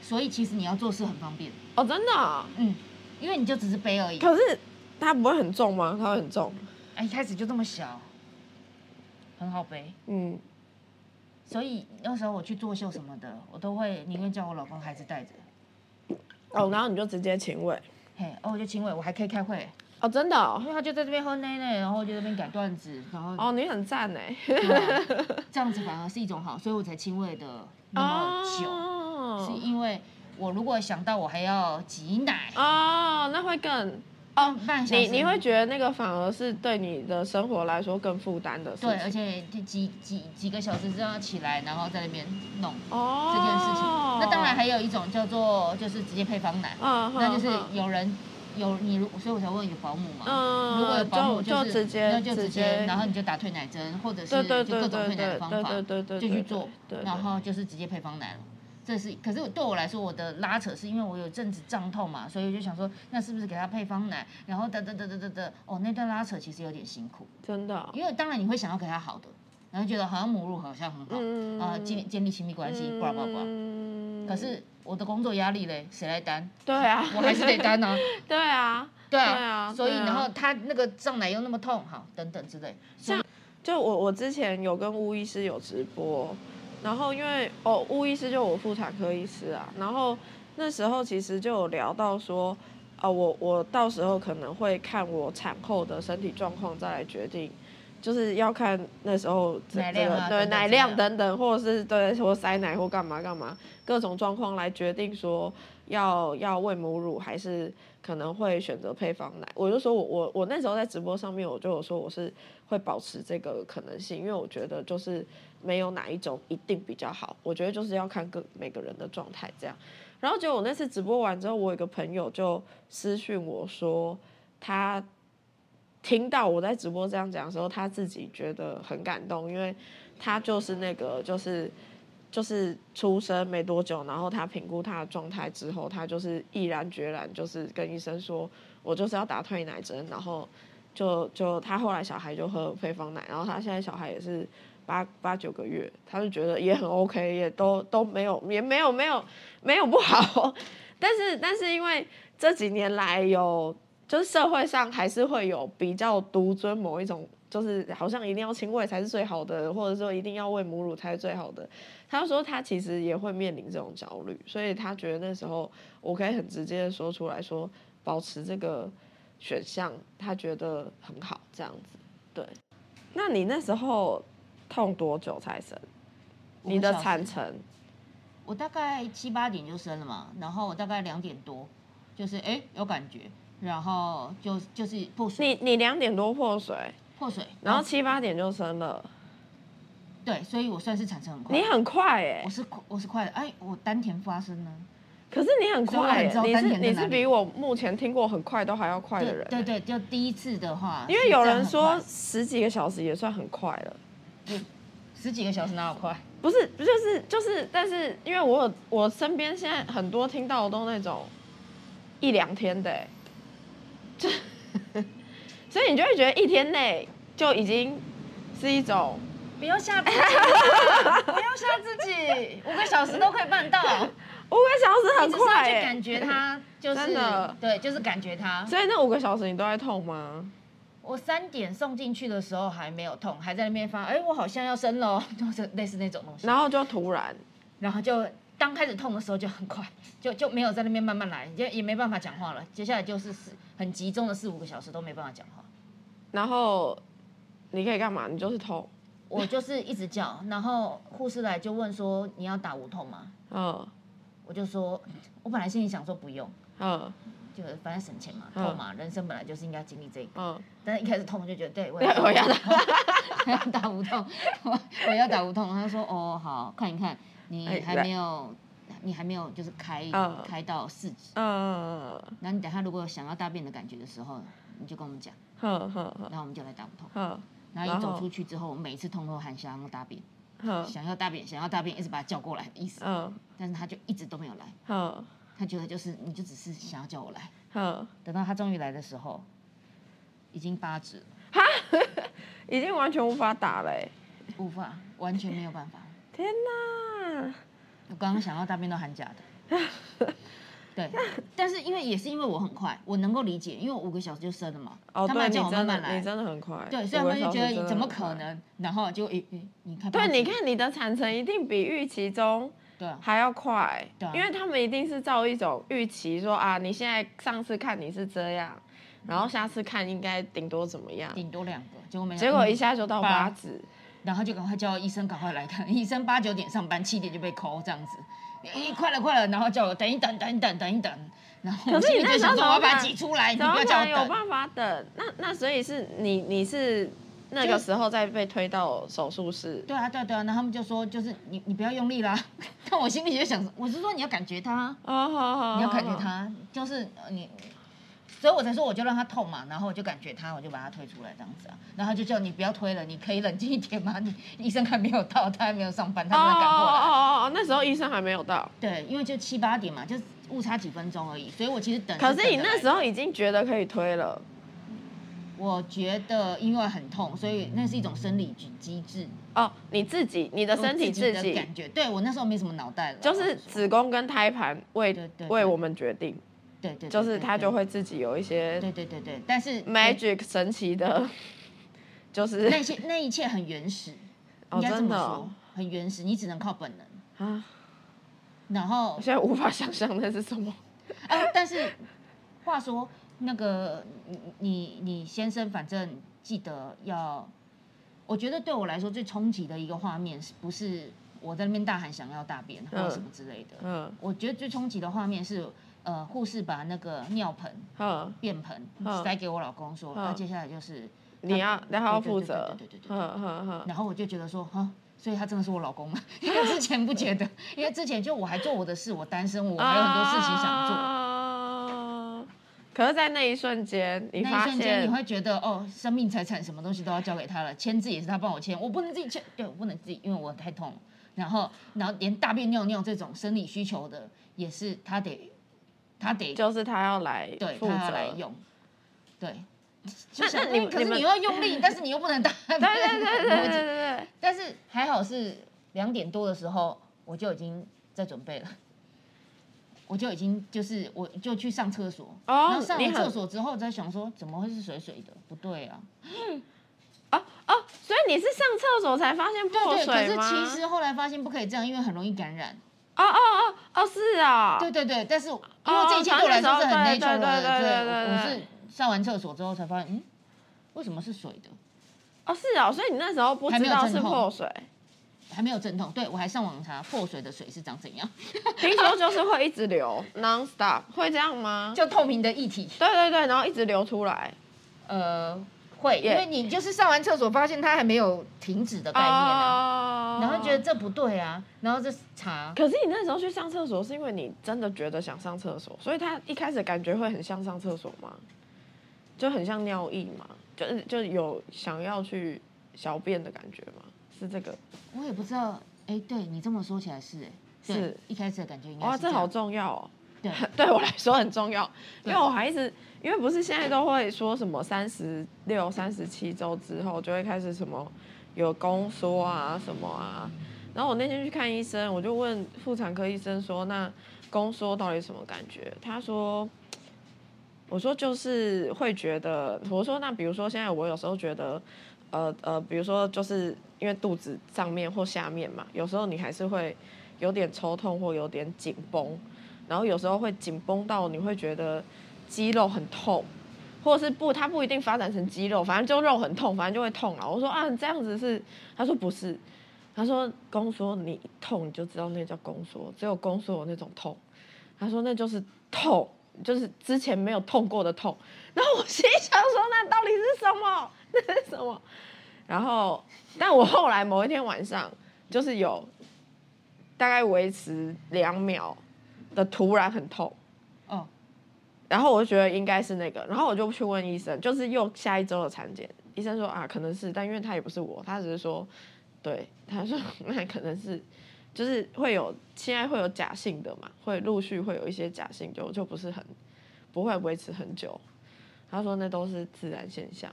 Speaker 2: 所以其实你要做事很方便
Speaker 3: 哦，真的，
Speaker 2: 嗯，因为你就只是背而已。
Speaker 3: 可是它不会很重吗？它会很重？
Speaker 2: 哎，一开始就这么小，很好背，嗯。所以那时候我去作秀什么的，我都会宁愿叫我老公孩子带着。
Speaker 3: 哦，然后你就直接请委。
Speaker 2: 嘿，哦，我就请委，我还可以开会。
Speaker 3: 哦，真的？
Speaker 2: 因为他就在这边喝奶奶，然后就在那边改段子，然后。
Speaker 3: 哦，你很赞哎。
Speaker 2: 这样子反而是一种好，所以我才亲喂的那么久，是因为我如果想到我还要挤奶。
Speaker 3: 哦，那会更。
Speaker 2: 哦，
Speaker 3: 你你会觉得那个反而是对你的生活来说更负担的事情。
Speaker 2: 对，而且几几几个小时之后起来，然后在那边弄这件事情。那当然还有一种叫做就是直接配方奶，那就是有人有你，所以我才问有保姆嘛。嗯，如果有保姆
Speaker 3: 就直接
Speaker 2: 那就直接，然后你就打退奶针，或者是就各种退奶的方法，就去做，然后就是直接配方奶了。这是，可是对我来说，我的拉扯是因为我有阵子胀痛嘛，所以我就想说，那是不是给他配方奶？然后得得得得得得，哦，那段拉扯其实有点辛苦，
Speaker 3: 真的。
Speaker 2: 因为当然你会想要给他好的，然后觉得好像母乳好像很好，啊，建建立亲密关系，呱呱呱。可是我的工作压力嘞，谁来担？
Speaker 3: 对啊，
Speaker 2: 我还是得担啊。
Speaker 3: 对啊，
Speaker 2: 对啊，所以然后他那个胀奶又那么痛，好，等等之类。
Speaker 3: 像就我我之前有跟巫医师有直播。然后因为哦，巫医师就我妇产科医师啊，然后那时候其实就有聊到说，啊，我我到时候可能会看我产后的身体状况再来决定，就是要看那时候对奶量等等，或者是对或塞奶或干嘛干嘛各种状况来决定说要要喂母乳还是可能会选择配方奶。我就说我我我那时候在直播上面我就有说我是会保持这个可能性，因为我觉得就是。没有哪一种一定比较好，我觉得就是要看个每个人的状态这样。然后结果我那次直播完之后，我有个朋友就私讯我说，他听到我在直播这样讲的时候，他自己觉得很感动，因为他就是那个就是就是出生没多久，然后他评估他的状态之后，他就是毅然决然就是跟医生说，我就是要打退奶针，然后就就他后来小孩就喝配方奶，然后他现在小孩也是。八八九个月，他就觉得也很 OK，也都都没有，也没有没有没有不好。但是但是因为这几年来有，就是社会上还是会有比较独尊某一种，就是好像一定要亲喂才是最好的，或者说一定要喂母乳才是最好的。他说他其实也会面临这种焦虑，所以他觉得那时候我可以很直接的说出来说，保持这个选项，他觉得很好这样子。对，那你那时候痛多久才生？你的产程？
Speaker 2: 我大概七八点就生了嘛，然后我大概两点多，就是哎有感觉，然后就就是破水。
Speaker 3: 你你两点多破水？
Speaker 2: 破水，
Speaker 3: 然后七八点就生了。
Speaker 2: 对，所以我算是产程很快。
Speaker 3: 你很快哎！
Speaker 2: 我是我是快的，哎，我丹田发生呢。
Speaker 3: 可是你很快，你是你是比我目前听过很快都还要快的人。
Speaker 2: 对对，就第一次的话，
Speaker 3: 因为有人说十几个小时也算很快了。
Speaker 2: 嗯，十几个小时哪有快？
Speaker 3: 不是，不就是就是，但是因为我有我身边现在很多听到的都那种一两天的，就 所以你就会觉得一天内就已经是一种。
Speaker 2: 不要吓自己，不要吓自己，五个小时都可以办到，
Speaker 3: 五个小时很快
Speaker 2: 哎，感觉它就是真的，对，就是感觉它。
Speaker 3: 所以那五个小时你都在痛吗？
Speaker 2: 我三点送进去的时候还没有痛，还在那边发，哎，我好像要生了，就是类似那种东西。
Speaker 3: 然后就突然，
Speaker 2: 然后就刚开始痛的时候就很快，就就没有在那边慢慢来，也也没办法讲话了。接下来就是四很集中的四五个小时都没办法讲话。
Speaker 3: 然后你可以干嘛？你就是痛。
Speaker 2: 我就是一直叫，然后护士来就问说：“你要打无痛吗？”嗯，我就说，我本来心里想说不用，嗯，就反正省钱嘛，痛嘛，人生本来就是应该经历这个，嗯，但是一开始痛就觉得，对，我要我要打无痛，我要打无痛。他说：“哦，好看一看，你还没有，你还没有就是开开到四指，嗯，那你等下如果想要大便的感觉的时候，你就跟我们讲，然后我们就来打无痛。”然后一走出去之后，每一次痛都喊想要大便，想要大便，想要大便，一直把他叫过来的意思。嗯，但是他就一直都没有来。嗯，他觉得就是你就只是想要叫我来。嗯，等到他终于来的时候，已经八指了。哈，
Speaker 3: 已经完全无法打了。
Speaker 2: 无法，完全没有办法。
Speaker 3: 天哪！
Speaker 2: 我刚刚想要大便都喊假的。对，但是因为也是因为我很快，我能够理解，因为我五个小时就生了嘛。
Speaker 3: 哦，
Speaker 2: 他们
Speaker 3: 叫
Speaker 2: 我慢慢来，
Speaker 3: 你真的很快。
Speaker 2: 对，所以他们就觉得怎么可能？然后就诶诶，你看，
Speaker 3: 对，你看你的产程一定比预期中对。还要快，对，因为他们一定是照一种预期说啊，你现在上次看你是这样，然后下次看应该顶多怎么样？
Speaker 2: 顶多两个，结果没，
Speaker 3: 结果一下就到八指，
Speaker 2: 然后就赶快叫医生赶快来看，医生八九点上班，七点就被扣这样子，咦，快了快了，然后叫我等一等，等一等，等一等。
Speaker 3: 然后可是你那时候
Speaker 2: 我要把它挤出来，你不要叫
Speaker 3: 有办法等。那那所以是你你是那个时候再被推到手术室。
Speaker 2: 对啊对啊对啊，那他们就说就是你你不要用力啦。但我心里就想，我是说你要感觉它，哦好好，你要感觉它，就是你。所以我才说我就让他痛嘛，然后我就感觉它，我就把它推出来这样子啊，然后就叫你不要推了，你可以冷静一点吗？你医生还没有到，他还没有上班，他在赶过来。哦
Speaker 3: 哦哦，那时候医生还没有到。
Speaker 2: 对，因为就七八点嘛，就误差几分钟而已，所以我其实等。
Speaker 3: 可是你那时候已经觉得可以推了。
Speaker 2: 我觉得因为很痛，所以那是一种生理机机制。
Speaker 3: 哦，你自己，你的身体自己
Speaker 2: 感觉，对我那时候没什么脑袋了，
Speaker 3: 就是子宫跟胎盘为为我们决定。
Speaker 2: 对对，
Speaker 3: 就是它就会自己有一些
Speaker 2: 对对对对，但是
Speaker 3: magic 神奇的，就是
Speaker 2: 那些那一切很原始，应该这么说，很原始，你只能靠本能啊。然后
Speaker 3: 现在无法想象那是什么
Speaker 2: 啊！但是话说，那个你你你先生，反正记得要，我觉得对我来说最冲击的一个画面，是不是我在那边大喊想要大便或者什么之类的？嗯，我觉得最冲击的画面是。呃，护士把那个尿盆、便盆塞给我老公，说：“那接下来就是
Speaker 3: 你要，然后负
Speaker 2: 责。”对对对对。然后我就觉得说，哈，所以他真的是我老公了？因为之前不觉得，因为之前就我还做我的事，我单身，我还有很多事情想做。
Speaker 3: 可是，在那一瞬间，你
Speaker 2: 那一瞬间你会觉得，哦，生命财产什么东西都要交给他了，签字也是他帮我签，我不能自己签，对我不能自己，因为我太痛。然后，然后连大便尿尿这种生理需求的，也是他得。他得
Speaker 3: 就是他要来，
Speaker 2: 对，他要来用，对。那那你可是你要用力，但是你又不能打。
Speaker 3: 对对对对对对对。
Speaker 2: 但是还好是两点多的时候，我就已经在准备了，我就已经就是我就去上厕所，然后上完厕所之后在想说怎么会是水水的？不对啊。
Speaker 3: 哦哦，所以你是上厕所才发现破水
Speaker 2: 可是其实后来发现不可以这样，因为很容易感染。
Speaker 3: 哦哦哦哦，是啊，
Speaker 2: 对对对，但是因为这一切对我来说是很 natural 的，对，我是上完厕所之后才发现，嗯，为什么是水的？
Speaker 3: 哦，是啊，所以你那时候不知道是破水，
Speaker 2: 还没有阵痛。对我还上网查破水的水是长怎样，
Speaker 3: 听说就是会一直流，non stop，会这样吗？
Speaker 2: 就透明的液体。
Speaker 3: 对对对，然后一直流出来。
Speaker 2: 呃，会，因为你就是上完厕所发现它还没有停止的概念啊，然后觉得这不对啊，然后就查。
Speaker 3: 可是你那时候去上厕所是因为你真的觉得想上厕所，所以它一开始感觉会很像上厕所吗？就很像尿意嘛，就是就有想要去小便的感觉吗？是这个？
Speaker 2: 我也不知道。哎，对你这么说起来是哎，是一开始的感觉应该。哇，
Speaker 3: 这好重要哦。
Speaker 2: 对，
Speaker 3: 对我来说很重要，因为我还一直，因为不是现在都会说什么三十六、三十七周之后就会开始什么有宫缩啊什么啊，然后我那天去看医生，我就问妇产科医生说，那宫缩到底什么感觉？他说，我说就是会觉得，我说那比如说现在我有时候觉得，呃呃，比如说就是因为肚子上面或下面嘛，有时候你还是会有点抽痛或有点紧绷。然后有时候会紧绷到你会觉得肌肉很痛，或者是不，它不一定发展成肌肉，反正就肉很痛，反正就会痛啊。我说啊，这样子是，他说不是，他说宫缩你痛你就知道那叫宫缩，只有宫缩有那种痛，他说那就是痛，就是之前没有痛过的痛。然后我心想说，那到底是什么？那 是什么？然后，但我后来某一天晚上就是有大概维持两秒。的突然很痛，哦，然后我就觉得应该是那个，然后我就去问医生，就是又下一周的产检，医生说啊可能是，但因为他也不是我，他只是说，对，他说那可能是，就是会有现在会有假性的嘛，会陆续会有一些假性，就就不是很不会维持很久，他说那都是自然现象，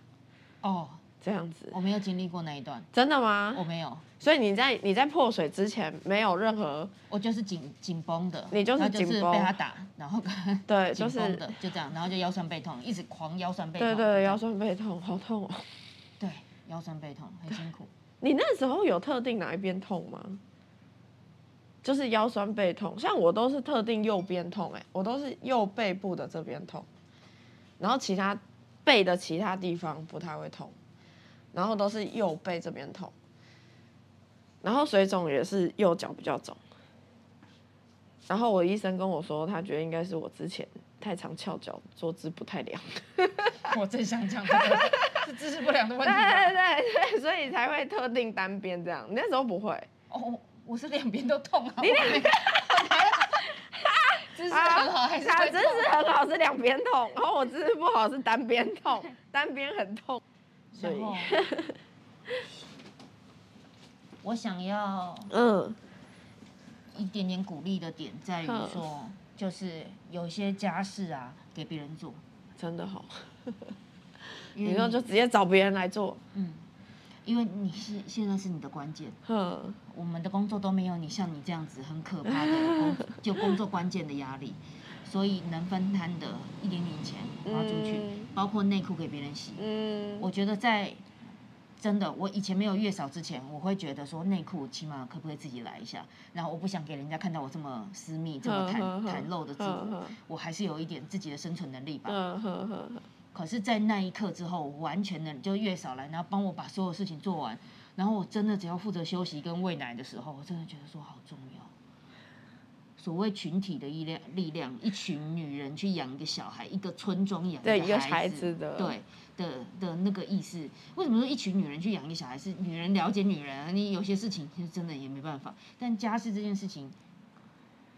Speaker 3: 哦。这样子，
Speaker 2: 我没有经历过那一段，
Speaker 3: 真的吗？
Speaker 2: 我没有，
Speaker 3: 所以你在你在破水之前没有任何，
Speaker 2: 我就是紧紧绷的，
Speaker 3: 你就是紧绷
Speaker 2: 被他打，然后
Speaker 3: 对，就是
Speaker 2: 的，就这样，然后就腰酸背痛，一直狂腰酸背
Speaker 3: 痛，对对，腰酸背痛，好痛哦，
Speaker 2: 对，腰酸背痛很辛苦。
Speaker 3: 你那时候有特定哪一边痛吗？就是腰酸背痛，像我都是特定右边痛，哎，我都是右背部的这边痛，然后其他背的其他地方不太会痛。然后都是右背这边痛，然后水肿也是右脚比较肿，然后我医生跟我说，他觉得应该是我之前太常翘脚，坐姿不太良。
Speaker 2: 我正想讲这个，是姿势不良的问题。对
Speaker 3: 对对对，所以才会特定单边这样。你那时候不会？
Speaker 2: 哦，我是两边都痛啊。你两边？姿势很好还是？
Speaker 3: 他姿势很好是两边痛，然后我姿势不好是单边痛，单边很痛。所以，
Speaker 2: 我想要嗯一点点鼓励的点在于说，就是有些家事啊给别人做，
Speaker 3: 真的好。你说就直接找别人来做，嗯，
Speaker 2: 因为你现现在是你的关键，嗯，我们的工作都没有你像你这样子很可怕的工就工作关键的压力，所以能分摊的一点点钱花出去。包括内裤给别人洗，嗯，我觉得在真的，我以前没有月嫂之前，我会觉得说内裤起码可不可以自己来一下，然后我不想给人家看到我这么私密、这么袒袒露的自我，我还是有一点自己的生存能力吧。可是，在那一刻之后，完全的就月嫂来，然后帮我把所有事情做完，然后我真的只要负责休息跟喂奶的时候，我真的觉得说好重要。所谓群体的力量，力量，一群女人去养一个小孩，一个村庄养一个孩子的，对的的那个意思。为什么说一群女人去养一个小孩？是女人了解女人，你有些事情其实真的也没办法。但家事这件事情，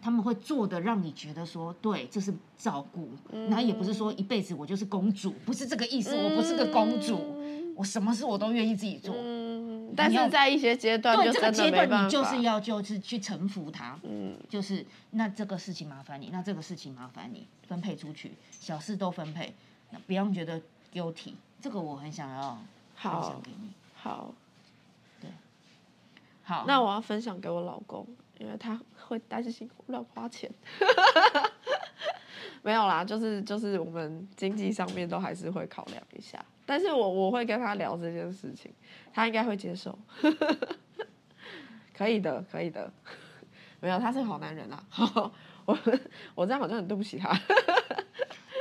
Speaker 2: 他们会做的让你觉得说，对，这是照顾。然后也不是说一辈子我就是公主，不是这个意思。我不是个公主，我什么事我都愿意自己做。
Speaker 3: 但是在一些阶段，
Speaker 2: 对这个阶段，你就是要就是去臣服他，嗯，就是那这个事情麻烦你，那这个事情麻烦你分配出去，小事都分配，那不用觉得丢体，这个我很想要分享给你。
Speaker 3: 好，
Speaker 2: 对，好，
Speaker 3: 那我要分享给我老公，因为他会担心乱花钱。没有啦，就是就是我们经济上面都还是会考量一下。但是我我会跟他聊这件事情，他应该会接受，可以的，可以的，没有，他是好男人啊，我我这样好像很对不起他，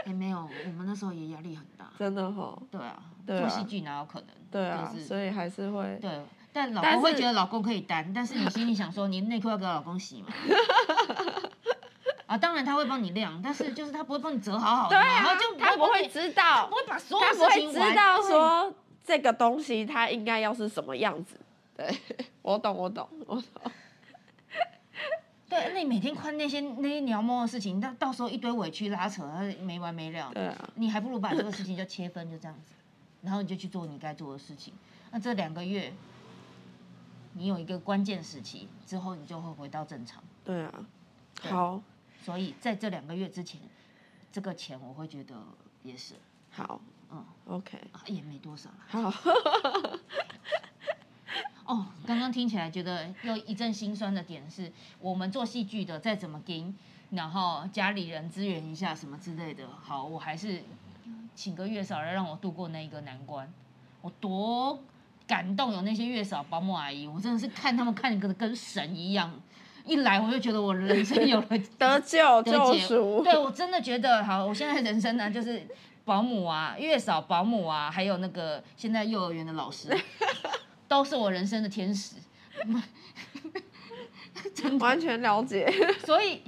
Speaker 2: 也没有，我们那时候也压力很大。
Speaker 3: 真的哈。
Speaker 2: 对啊，
Speaker 3: 对啊
Speaker 2: 做戏剧哪有可能？
Speaker 3: 对啊，
Speaker 2: 就是
Speaker 3: 所以还是会。
Speaker 2: 对，但老
Speaker 3: 但
Speaker 2: 公会觉得老公可以担，但是你心里想说，你内裤要给老公洗嘛？啊，当然他会帮你晾，但是就是他不会帮你折好好的，
Speaker 3: 对啊
Speaker 2: 然后就，
Speaker 3: 他不会知道
Speaker 2: 不，会把所有
Speaker 3: 他
Speaker 2: 事
Speaker 3: 不会知道
Speaker 2: 对
Speaker 3: 说这个东西它应该要是什么样子。对，我懂，我懂，我懂。
Speaker 2: 对，那你每天看那些那些鸟摸的事情，到到时候一堆委屈拉扯，没完没了。
Speaker 3: 对啊，
Speaker 2: 你还不如把这个事情就切分，就这样子，然后你就去做你该做的事情。那这两个月，你有一个关键时期之后，你就会回到正常。
Speaker 3: 对啊。
Speaker 2: 对
Speaker 3: 好，
Speaker 2: 所以在这两个月之前，这个钱我会觉得也是，
Speaker 3: 好
Speaker 2: 嗯
Speaker 3: ，，OK，
Speaker 2: 啊也没多少啦。
Speaker 3: 好，
Speaker 2: 哦，刚刚听起来觉得又一阵心酸的点是，我们做戏剧的再怎么盯，然后家里人支援一下什么之类的，好，我还是请个月嫂来让我度过那一个难关。我多感动，有那些月嫂、保姆阿姨，我真的是看他们看跟跟神一样。一来我就觉得我人生有了
Speaker 3: 得救
Speaker 2: 得
Speaker 3: 救赎。
Speaker 2: 对我真的觉得好，我现在人生呢就是保姆啊、月嫂、保姆啊，还有那个现在幼儿园的老师，都是我人生的天使。
Speaker 3: 完全了解。
Speaker 2: 所以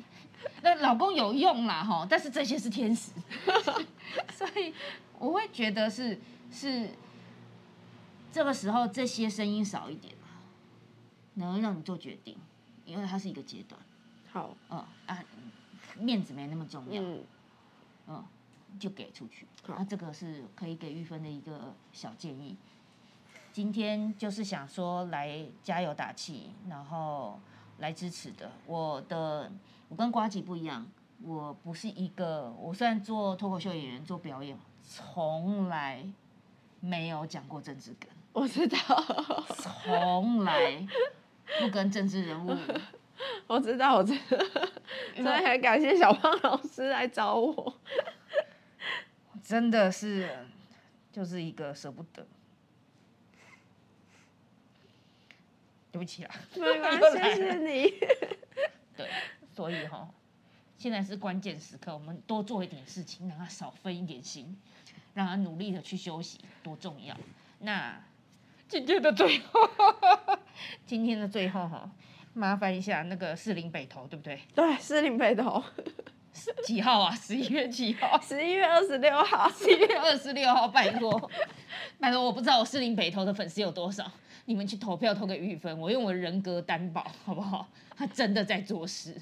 Speaker 2: 那老公有用啦哈，但是这些是天使，所以我会觉得是是这个时候这些声音少一点啊，能让你做决定，因为它是一个阶段，
Speaker 3: 好，
Speaker 2: 嗯啊，面子没那么重要，
Speaker 3: 嗯，
Speaker 2: 嗯，就给出去。
Speaker 3: 好。
Speaker 2: 那这个是可以给玉芬的一个小建议。今天就是想说来加油打气，然后来支持的。我的我跟瓜吉不一样，我不是一个，我虽然做脱口秀演员做表演，从来没有讲过政治梗，
Speaker 3: 我知道，
Speaker 2: 从来不跟政治人物。
Speaker 3: 我知道，我知道。真的很感谢小胖老师来找我。
Speaker 2: 真的是就是一个舍不得。对不起啦，
Speaker 3: 没关系，
Speaker 2: 又来了
Speaker 3: 谢谢你。
Speaker 2: 对，所以哈，现在是关键时刻，我们多做一点事情，让他少分一点心，让他努力的去休息，多重要。那今天的最后，今天的最后哈，麻烦一下那个士林北投，对不对？
Speaker 3: 对，士林北投，
Speaker 2: 几号啊？十一月几号？
Speaker 3: 十一月二十六号。
Speaker 2: 十一月二十六号，拜托，拜托，我不知道我士林北投的粉丝有多少，你们去投票投给玉芬，我用我的人格担保，好不好？他真的在做事，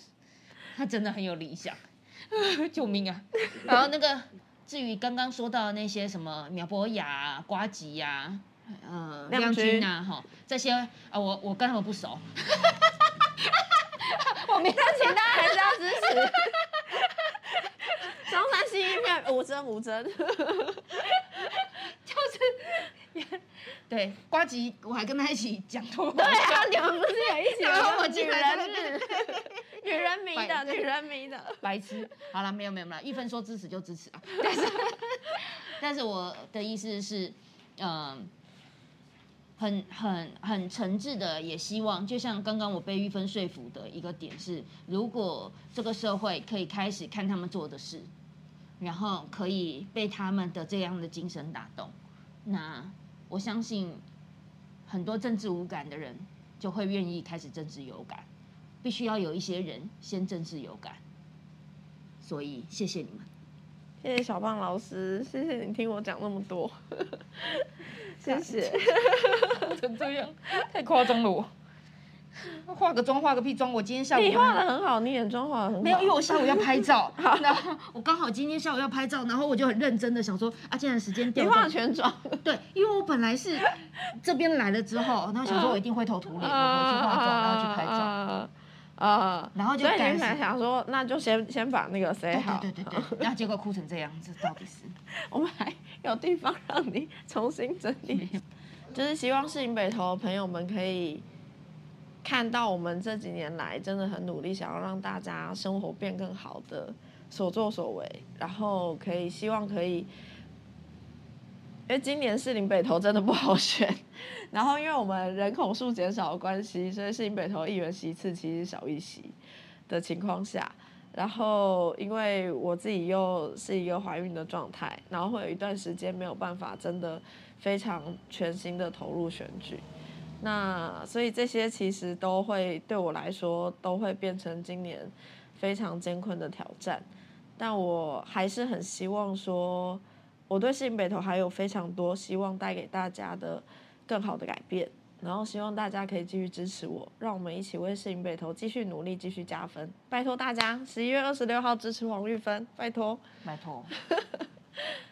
Speaker 2: 他真的很有理想，救命啊！然后那个，至于刚刚说到的那些什么苗博雅、啊、瓜吉呀、呃
Speaker 3: 亮
Speaker 2: 亮君
Speaker 3: 君
Speaker 2: 啊，哈，这些啊、我我跟他们不熟，我没有
Speaker 3: 请大家还是要支持。中山新一片无针无针，
Speaker 2: 对瓜吉，我还跟他一起讲脱口
Speaker 3: 对
Speaker 2: 秀
Speaker 3: 啊，你们不是也一起有
Speaker 2: 然后
Speaker 3: 个女
Speaker 2: 我进来
Speaker 3: 人日，女人迷的，女人迷的。
Speaker 2: 白痴。好了，没有没有没有，玉芬说支持就支持啊。但是，但是我的意思是，嗯、很很很诚挚的，也希望，就像刚刚我被玉芬说服的一个点是，如果这个社会可以开始看他们做的事，然后可以被他们的这样的精神打动，那我相信很多政治无感的人就会愿意开始政治有感。必须要有一些人先政治有感，所以谢谢你们。
Speaker 3: 谢谢小胖老师，谢谢你听我讲那么多，谢谢。
Speaker 2: 成这样，太夸张了我。化个妆，化个屁妆，我今天下午
Speaker 3: 你画的很好，你眼妆化的很好。
Speaker 2: 没有，因为我下午要拍照，然后我刚好今天下午要拍照，然后我就很认真的想说，啊，既然时间
Speaker 3: 你
Speaker 2: 调动，
Speaker 3: 画全妆，
Speaker 2: 对，因为我本来是这边来了之后，然后想说我一定灰头土脸，我回去化妆，然后去拍照。
Speaker 3: 啊啊，
Speaker 2: 然后就
Speaker 3: 所以你本来想说，那就先先把那个塞好，
Speaker 2: 对对对对，然后 结果哭成这样，这到底是？
Speaker 3: 我们还有地方让你重新整理。就是希望市营北投的朋友们可以看到我们这几年来真的很努力，想要让大家生活变更好的所作所为，然后可以希望可以，因为今年士林北投真的不好选，然后因为我们人口数减少的关系，所以士林北投议员席次其实少一席的情况下，然后因为我自己又是一个怀孕的状态，然后会有一段时间没有办法真的非常全心的投入选举。那所以这些其实都会对我来说都会变成今年非常艰困的挑战，但我还是很希望说，我对新北投还有非常多希望带给大家的更好的改变，然后希望大家可以继续支持我，让我们一起为新北投继续努力，继续加分，拜托大家十一月二十六号支持王玉芬，拜托，
Speaker 2: 拜托。